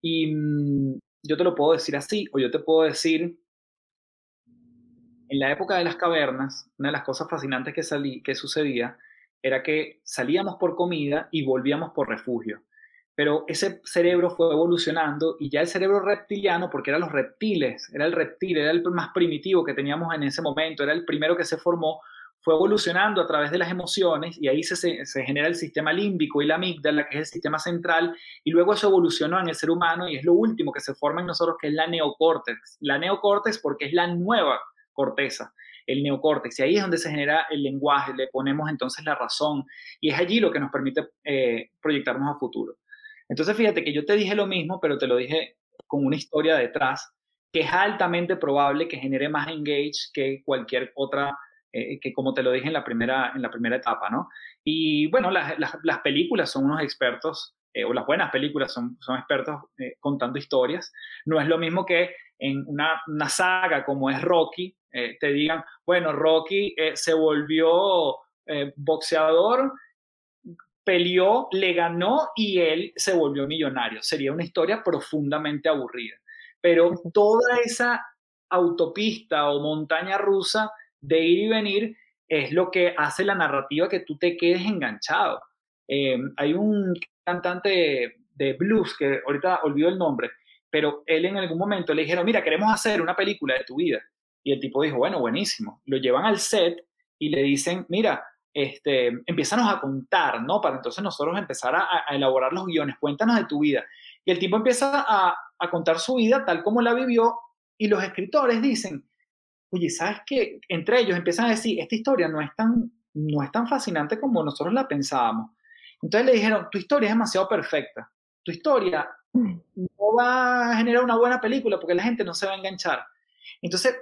Y mm, yo te lo puedo decir así, o yo te puedo decir, en la época de las cavernas, una de las cosas fascinantes que, salí, que sucedía era que salíamos por comida y volvíamos por refugio pero ese cerebro fue evolucionando y ya el cerebro reptiliano, porque eran los reptiles, era el reptil, era el más primitivo que teníamos en ese momento, era el primero que se formó, fue evolucionando a través de las emociones y ahí se, genera el sistema límbico y la amígdala, que es el sistema central, y luego eso evolucionó en el ser humano y es lo último que se forma en nosotros, que es la neocórtex. La neocórtex porque es la nueva corteza el neocórtex. Y ahí es donde se genera el lenguaje, le ponemos entonces la razón y es allí lo que nos permite eh, proyectarnos a futuro. Entonces, fíjate que yo te dije lo mismo, pero te lo dije con una historia detrás, que es altamente probable que genere más engage que cualquier otra, eh, que como te lo dije en la primera, en la primera etapa, ¿no? Y bueno, las, las, películas son unos expertos, eh, o las buenas películas son, son expertos eh, contando historias. No es lo mismo que en una, una saga como es Rocky, te digan, bueno, Rocky se volvió boxeador peleó, le ganó y él se volvió millonario. Sería una historia profundamente aburrida. pero toda esa autopista o montaña rusa de ir y venir es lo que hace la narrativa que tú te quedes enganchado. Eh, hay un cantante de blues que ahorita olvido el nombre, pero él en algún momento le dijeron, mira, queremos hacer una película de tu vida. Y el tipo dijo, bueno, buenísimo. Lo llevan al set y le dicen, mira, este, empiezanos a contar, ¿no? Para entonces nosotros empezar a, elaborar los guiones, cuéntanos de tu vida. Y el tipo empieza a, a contar su vida tal como la vivió y los escritores dicen, oye, ¿sabes qué? Entre ellos empiezan a decir, esta historia no es tan, no es tan fascinante como nosotros la pensábamos. Entonces le dijeron, tu historia es demasiado perfecta, tu historia no va a generar una buena película porque la gente no se va a enganchar. Entonces,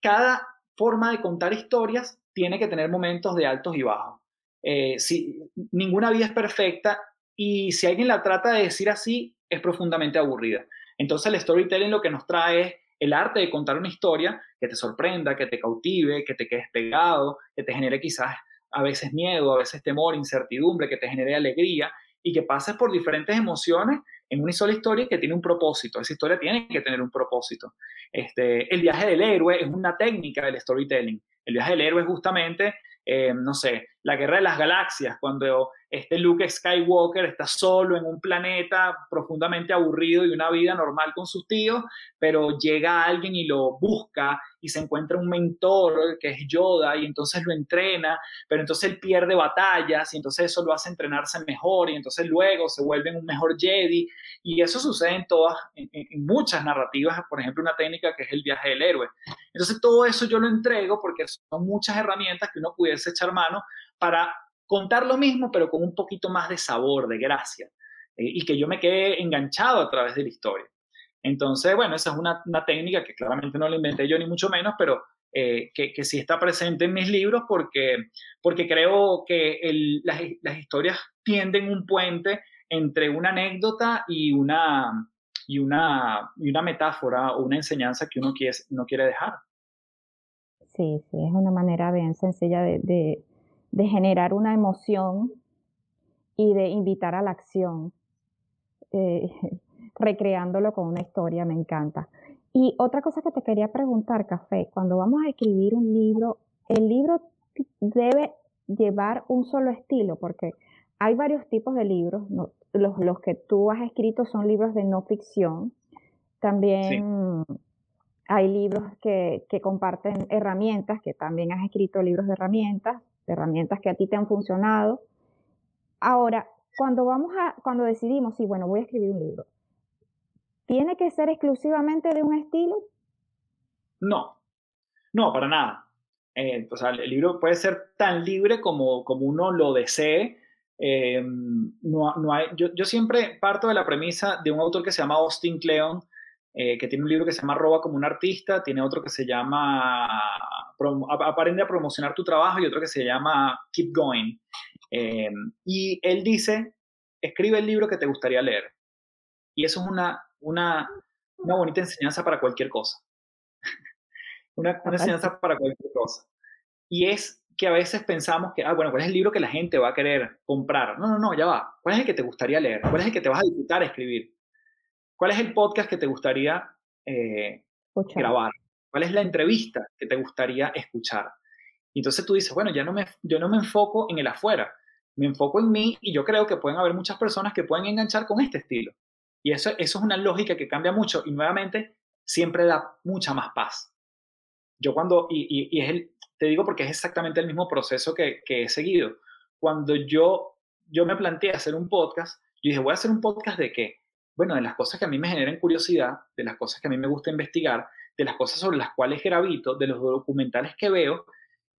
cada forma de contar historias tiene que tener momentos de altos y bajos. Eh, si, ninguna vida es perfecta y si alguien la trata de decir así, es profundamente aburrida. Entonces el storytelling lo que nos trae es el arte de contar una historia que te sorprenda, que te cautive, que te quedes pegado, que te genere quizás a veces miedo, a veces temor, incertidumbre, que te genere alegría y que pases por diferentes emociones en una sola historia que tiene un propósito. Esa historia tiene que tener un propósito. Este, el viaje del héroe es una técnica del storytelling. El viaje del héroe es justamente, eh, no sé, la guerra de las galaxias, cuando este Luke Skywalker está solo en un planeta profundamente aburrido y una vida normal con sus tíos, pero llega alguien y lo busca y se encuentra un mentor que es Yoda y entonces lo entrena, pero entonces él pierde batallas y entonces eso lo hace entrenarse mejor y entonces luego se vuelve un mejor Jedi y eso sucede en todas, en, en muchas narrativas, por ejemplo una técnica que es el viaje del héroe. Entonces todo eso yo lo entrego porque son muchas herramientas que uno pudiese echar mano para contar lo mismo, pero con un poquito más de sabor, de gracia, eh, y que yo me quede enganchado a través de la historia. Entonces, bueno, esa es una, técnica que claramente no la inventé yo ni mucho menos, pero eh, que, sí está presente en mis libros porque, porque creo que las, historias tienden un puente entre una anécdota y una, y una, y una metáfora o una enseñanza que uno quiere, no quiere dejar. Sí, sí, es una manera bien sencilla de, de generar una emoción y de invitar a la acción, eh, (laughs) recreándolo con una historia, me encanta. Y otra cosa que te quería preguntar, Café, cuando vamos a escribir un libro, el libro debe llevar un solo estilo, porque hay varios tipos de libros, los, los, que tú has escrito son libros de no ficción, también hay libros que, que comparten herramientas, que también has escrito libros de herramientas, herramientas que a ti te han funcionado. Ahora, cuando vamos a, cuando decidimos, sí, bueno, voy a escribir un libro, ¿tiene que ser exclusivamente de un estilo? No, no, para nada. Eh, o sea, el libro puede ser tan libre como, como uno lo desee. Eh, no, no hay, yo, yo, siempre parto de la premisa de un autor que se llama Austin Kleon, eh, que tiene un libro que se llama Roba como un artista, tiene otro que se llama Aprende a promocionar tu trabajo y otro que se llama Keep Going. Eh, y él dice, escribe el libro que te gustaría leer. Y eso es una, una, una bonita enseñanza para cualquier cosa. (laughs) una, una enseñanza para cualquier cosa. Y es que a veces pensamos que, ah, bueno, ¿cuál es el libro que la gente va a querer comprar? No, no, no, ya va. ¿Cuál es el que te gustaría leer? ¿Cuál es el que te vas a disfrutar escribir? ¿Cuál es el podcast que te gustaría eh, grabar? ¿Cuál es la entrevista que te gustaría escuchar? Y entonces tú dices, bueno, ya no me, yo no me enfoco en el afuera, me enfoco en mí y yo creo que pueden haber muchas personas que pueden enganchar con este estilo. Y eso, eso es una lógica que cambia mucho y nuevamente siempre da mucha más paz. Yo cuando, y, es el, te digo porque es exactamente el mismo proceso que, que he seguido. Cuando yo, yo me planteé hacer un podcast, yo dije, voy a hacer un podcast de qué? bueno, de las cosas que a mí me generan curiosidad, de las cosas que a mí me gusta investigar, de las cosas sobre las cuales gravito, de los documentales que veo.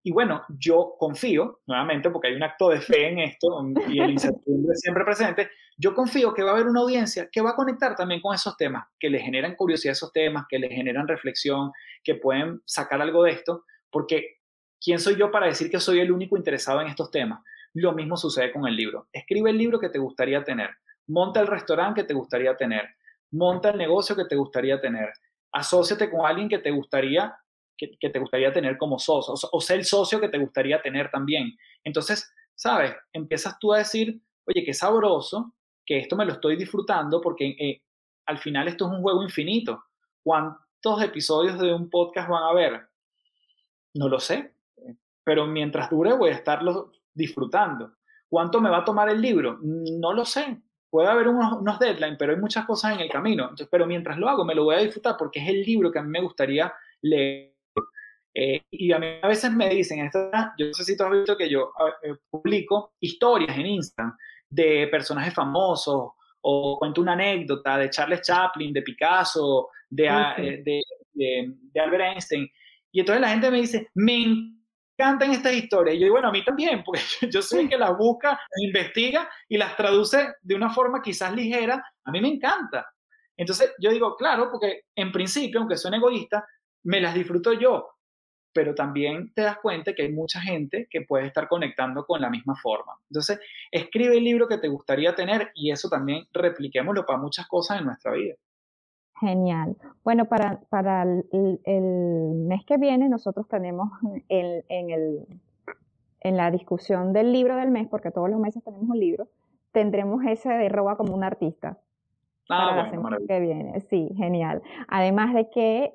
Y bueno, yo confío, nuevamente, porque hay un acto de fe en esto y el incertidumbre siempre presente, yo confío que va a haber una audiencia que va a conectar también con esos temas, que le generan curiosidad a esos temas, que le generan reflexión, que pueden sacar algo de esto, porque ¿quién soy yo para decir que soy el único interesado en estos temas? Lo mismo sucede con el libro. Escribe el libro que te gustaría tener monta el restaurante que te gustaría tener, monta el negocio que te gustaría tener, asóciate con alguien que te gustaría, que, te gustaría tener como socio, o, sea el socio que te gustaría tener también. Entonces, ¿sabes? Empiezas tú a decir, oye, qué sabroso, que esto me lo estoy disfrutando porque eh, al final esto es un juego infinito. ¿Cuántos episodios de un podcast van a ver? No lo sé, pero mientras dure voy a estarlo disfrutando. ¿Cuánto me va a tomar el libro? No lo sé. Puede haber unos, unos deadlines, pero hay muchas cosas en el camino. Entonces, pero mientras lo hago, me lo voy a disfrutar porque es el libro que a mí me gustaría leer. Eh, y a mí a veces me dicen, esta, yo no sé si tú has visto que yo eh, publico historias en Instagram de personajes famosos o cuento una anécdota de Charles Chaplin, de Picasso, de, eh, de, de, de Albert Einstein. Y entonces la gente me dice, me encantan estas historias. Y yo digo, bueno, a mí también, porque (laughs) yo soy el que las busca, investiga y las traduce de una forma quizás ligera. A mí me encanta. Entonces yo digo, claro, porque en principio, aunque son egoísta, me las disfruto yo. Pero también te das cuenta que hay mucha gente que puede estar conectando con la misma forma. Entonces, escribe el libro que te gustaría tener y eso también repliquémoslo para muchas cosas en nuestra vida. Genial. Bueno, para, para el, mes que viene nosotros tenemos en, en, el, en la discusión del libro del mes, porque todos los meses tenemos un libro, tendremos ese de Roba como un artista. Ah, para la semana que viene. Sí, genial. Además de que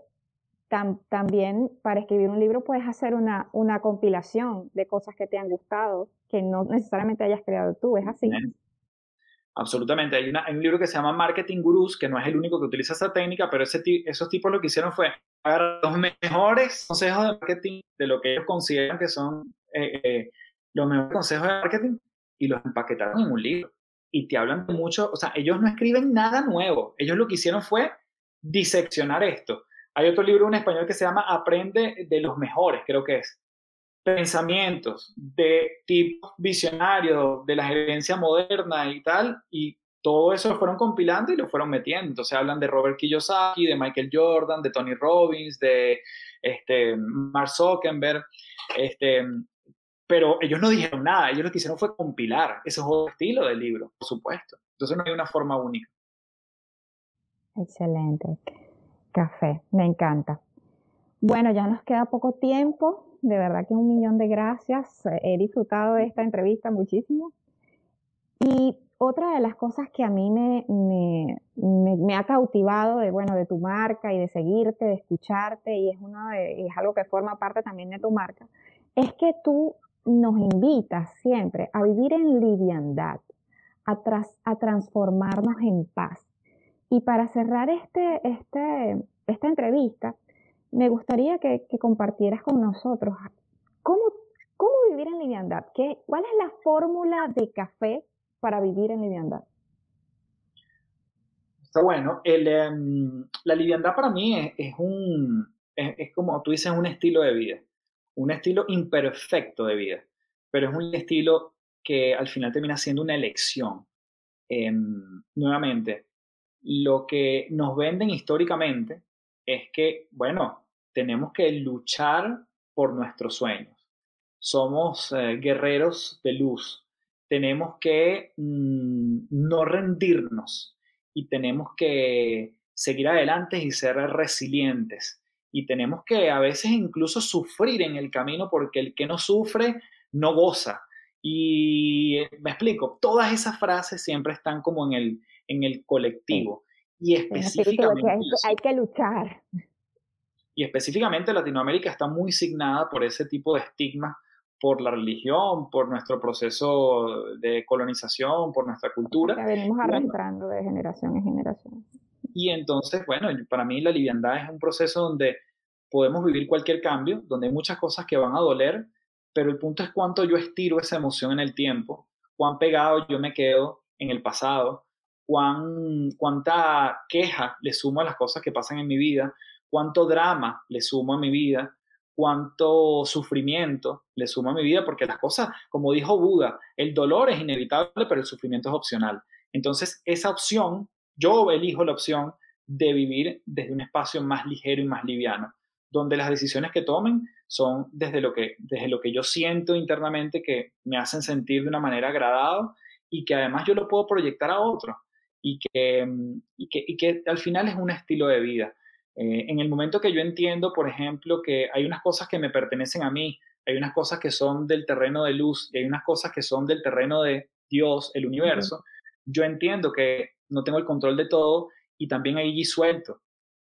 también para escribir un libro puedes hacer una, una compilación de cosas que te han gustado, que no necesariamente hayas creado tú, es así. Absolutamente. Hay, un libro que se llama Marketing Gurus, que no es el único que utiliza esa técnica, pero ese, esos tipos lo que hicieron fue agarrar los mejores consejos de marketing de lo que ellos consideran que son eh, eh, los mejores consejos de marketing y los empaquetaron en un libro. Y te hablan de mucho, o sea, ellos no escriben nada nuevo. Ellos lo que hicieron fue diseccionar esto. Hay otro libro en español que se llama Aprende de los mejores, creo que es pensamientos de tipo visionario, de la gerencia moderna y tal, y todo eso fueron compilando y lo fueron metiendo. Entonces hablan de Robert Kiyosaki, de Michael Jordan, de Tony Robbins, de este, Mark Zuckerberg, este, pero ellos no dijeron nada, ellos lo que hicieron fue compilar. Ese es otro estilo del libro, por supuesto. Entonces no hay una forma única. Excelente. Café, me encanta. Bueno, ya nos queda poco tiempo de verdad que un millón de gracias. He disfrutado de esta entrevista muchísimo. Y otra de las cosas que a mí me, ha cautivado de, bueno, de tu marca y de seguirte, de escucharte, y es, uno es algo que forma parte también de tu marca, es que tú nos invitas siempre a vivir en liviandad, a, a transformarnos en paz. Y para cerrar este, este, esta entrevista, me gustaría que, compartieras con nosotros cómo, cómo vivir en liviandad. ¿Qué, ¿Cuál es la fórmula de café para vivir en liviandad? Está bueno. Em, la liviandad para mí es, un, es, como tú dices, un estilo de vida, un estilo imperfecto de vida, pero es un estilo que al final termina siendo una elección. Em, nuevamente, lo que nos venden históricamente es que, bueno, tenemos que luchar por nuestros sueños. Somos eh, guerreros de luz. Tenemos que mm, no rendirnos y tenemos que seguir adelante y ser resilientes. Y tenemos que a veces incluso sufrir en el camino porque el que no sufre no goza. Y eh, me explico, todas esas frases siempre están como en el, en el colectivo. Y específicamente... Hay, que luchar. Y específicamente Latinoamérica está muy signada por ese tipo de estigmas, por la religión, por nuestro proceso de colonización, por nuestra cultura. Que venimos arrastrando de generación en generación. Y entonces, bueno, para mí la liviandad es un proceso donde podemos vivir cualquier cambio, donde hay muchas cosas que van a doler, pero el punto es cuánto yo estiro esa emoción en el tiempo, cuán pegado yo me quedo en el pasado, cuán, cuánta queja le sumo a las cosas que pasan en mi vida, cuánto drama le sumo a mi vida, cuánto sufrimiento le sumo a mi vida, porque las cosas, como dijo Buda, el dolor es inevitable, pero el sufrimiento es opcional. Entonces, esa opción, yo elijo la opción de vivir desde un espacio más ligero y más liviano, donde las decisiones que tomen son desde lo que, desde lo que yo siento internamente que me hacen sentir de una manera agradable y que además yo lo puedo proyectar a otro y que, y que, y que al final es un estilo de vida. Eh, en el momento que yo entiendo, por ejemplo, que hay unas cosas que me pertenecen a mí, hay unas cosas que son del terreno de luz y hay unas cosas que son del terreno de Dios, el universo, yo entiendo que no tengo el control de todo y también ahí suelto.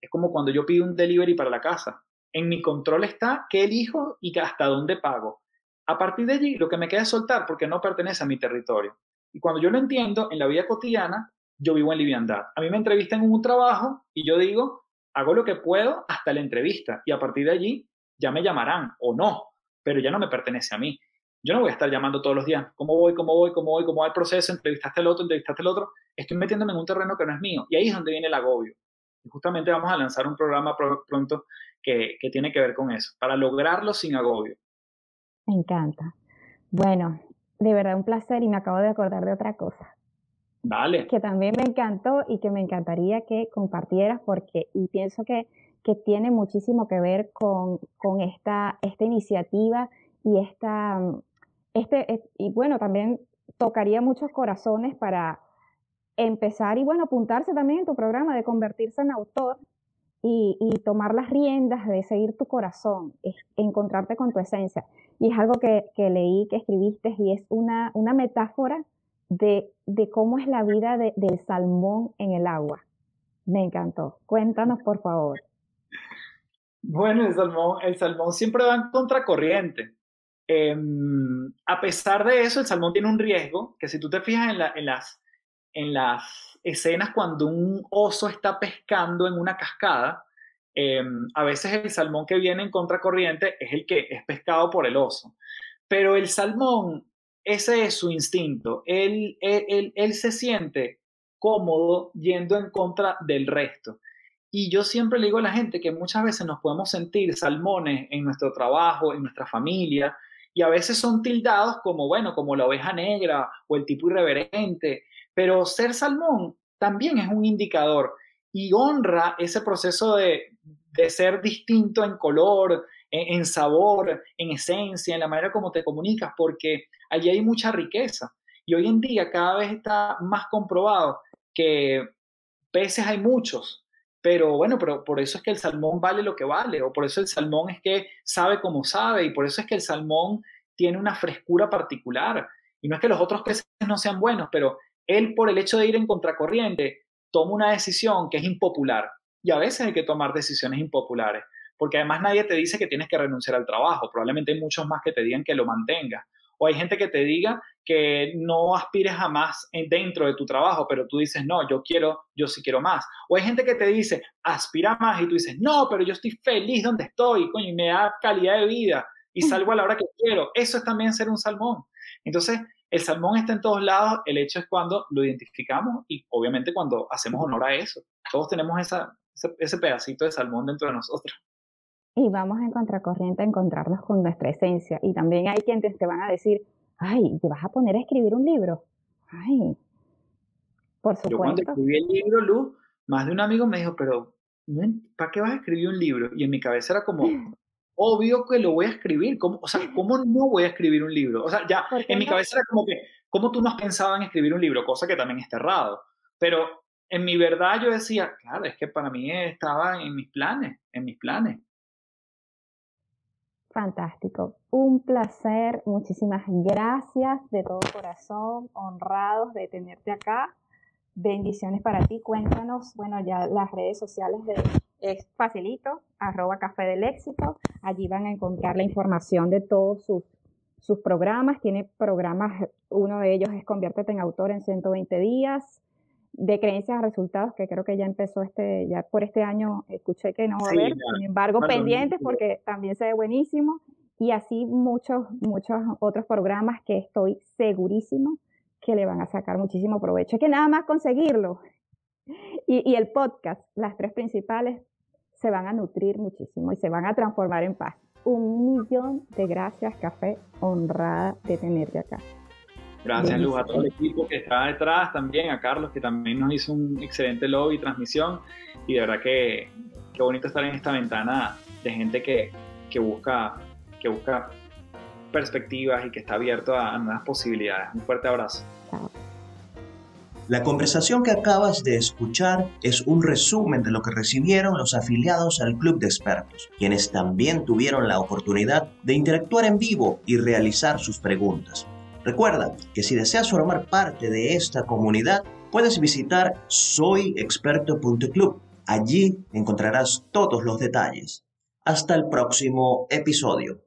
Es como cuando yo pido un delivery para la casa. En mi control está qué elijo y hasta dónde pago. A partir de allí, lo que me queda es soltar porque no pertenece a mi territorio. Y cuando yo lo entiendo, en la vida cotidiana, yo vivo en liviandad. A mí me entrevistan en un trabajo y yo digo, hago lo que puedo hasta la entrevista. Y a partir de allí, ya me llamarán o no, pero ya no me pertenece a mí. Yo no voy a estar llamando todos los días, ¿cómo voy, cómo voy, cómo voy, cómo va el proceso? Entrevistaste al otro, entrevistaste al otro. Estoy metiéndome en un terreno que no es mío. Y ahí es donde viene el agobio. Justamente vamos a lanzar un programa pronto que, que tiene que ver con eso, para lograrlo sin agobio. Me encanta. Bueno, de verdad un placer y me acabo de acordar de otra cosa. Vale. Que también me encantó y que me encantaría que compartieras porque, y pienso que, que tiene muchísimo que ver con, con esta, esta iniciativa y esta, este, y bueno, también tocaría muchos corazones para empezar y bueno, apuntarse también en tu programa de convertirse en autor y, y, tomar las riendas de seguir tu corazón, es encontrarte con tu esencia. Y es algo que, que leí, que escribiste, y es una, una metáfora de, de, cómo es la vida de, del salmón en el agua. Me encantó. Cuéntanos, por favor. Bueno, el salmón, el salmón siempre va en contracorriente. Eh, a pesar de eso, el salmón tiene un riesgo, que si tú te fijas en, las, en las escenas cuando un oso está pescando en una cascada, em, a veces el salmón que viene en contracorriente es el que es pescado por el oso. Pero el salmón, ese es su instinto. Él, él, él, se siente cómodo yendo en contra del resto. Y yo siempre le digo a la gente que muchas veces nos podemos sentir salmones en nuestro trabajo, en nuestra familia, y a veces son tildados como, bueno, como la oveja negra o el tipo irreverente, pero ser salmón también es un indicador y honra ese proceso de, ser distinto en color, en, sabor, en esencia, en la manera como te comunicas, porque allí hay mucha riqueza. Y hoy en día cada vez está más comprobado que peces hay muchos, pero bueno, pero por eso es que el salmón vale lo que vale, o por eso el salmón es que sabe como sabe, y por eso es que el salmón tiene una frescura particular. Y no es que los otros peces no sean buenos, pero él por el hecho de ir en contracorriente toma una decisión que es impopular. Y a veces hay que tomar decisiones impopulares, porque además nadie te dice que tienes que renunciar al trabajo, probablemente hay muchos más que te digan que lo mantengas. O hay gente que te diga que no aspires jamás dentro de tu trabajo, pero tú dices, no, yo quiero, yo sí quiero más. O hay gente que te dice, aspira más y tú dices, no, pero yo estoy feliz donde estoy, coño, y me da calidad de vida y salgo a la hora que quiero. Eso es también ser un salmón. Entonces, el salmón está en todos lados, el hecho es cuando lo identificamos y obviamente cuando hacemos honor a eso. Todos tenemos esa, ese, pedacito de salmón dentro de nosotros. Y vamos en contracorriente a encontrarnos con nuestra esencia. Y también hay quienes te van a decir, ay, ¿te vas a poner a escribir un libro? Ay, por supuesto. Yo cuando escribí el libro, Luz, más de un amigo me dijo, pero ¿para qué vas a escribir un libro? Y en mi cabeza era como, (laughs) obvio que lo voy a escribir. ¿Cómo, o sea, ¿cómo no voy a escribir un libro? O sea, ya en mi cabeza era como que, ¿cómo tú no has pensado en escribir un libro? Cosa que también está errado. Pero en mi verdad yo decía, claro, es que para mí estaba en mis planes, en mis planes. Fantástico. Un placer. Muchísimas gracias de todo corazón. Honrados de tenerte acá. Bendiciones para ti. Cuéntanos, bueno, ya las redes sociales de es facilito, arroba café del éxito. Allí van a encontrar la información de todos sus, sus programas. Tiene programas, uno de ellos es Conviértete en autor en 120 días, de creencias a resultados, que creo que ya empezó este, ya por este año escuché que no va a haber, sin embargo, pendientes porque también se ve buenísimo. Y así muchos, muchos otros programas que estoy segurísimo que le van a sacar muchísimo provecho. Es que nada más conseguirlo. Y, y el podcast, las tres principales, se van a nutrir muchísimo y se van a transformar en paz. Un millón de gracias, Café, honrada de tenerte acá. Gracias, Luz, a todo el equipo que está detrás, también a Carlos, que también nos hizo un excelente lobby y transmisión. Y de verdad que qué bonito estar en esta ventana de gente que, que, busca, que busca perspectivas y que está abierto a nuevas posibilidades. Un fuerte abrazo. La conversación que acabas de escuchar es un resumen de lo que recibieron los afiliados al Club de Expertos, quienes también tuvieron la oportunidad de interactuar en vivo y realizar sus preguntas. Recuerda que si deseas formar parte de esta comunidad, puedes visitar soyexperto.club Allí encontrarás todos los detalles. Hasta el próximo episodio.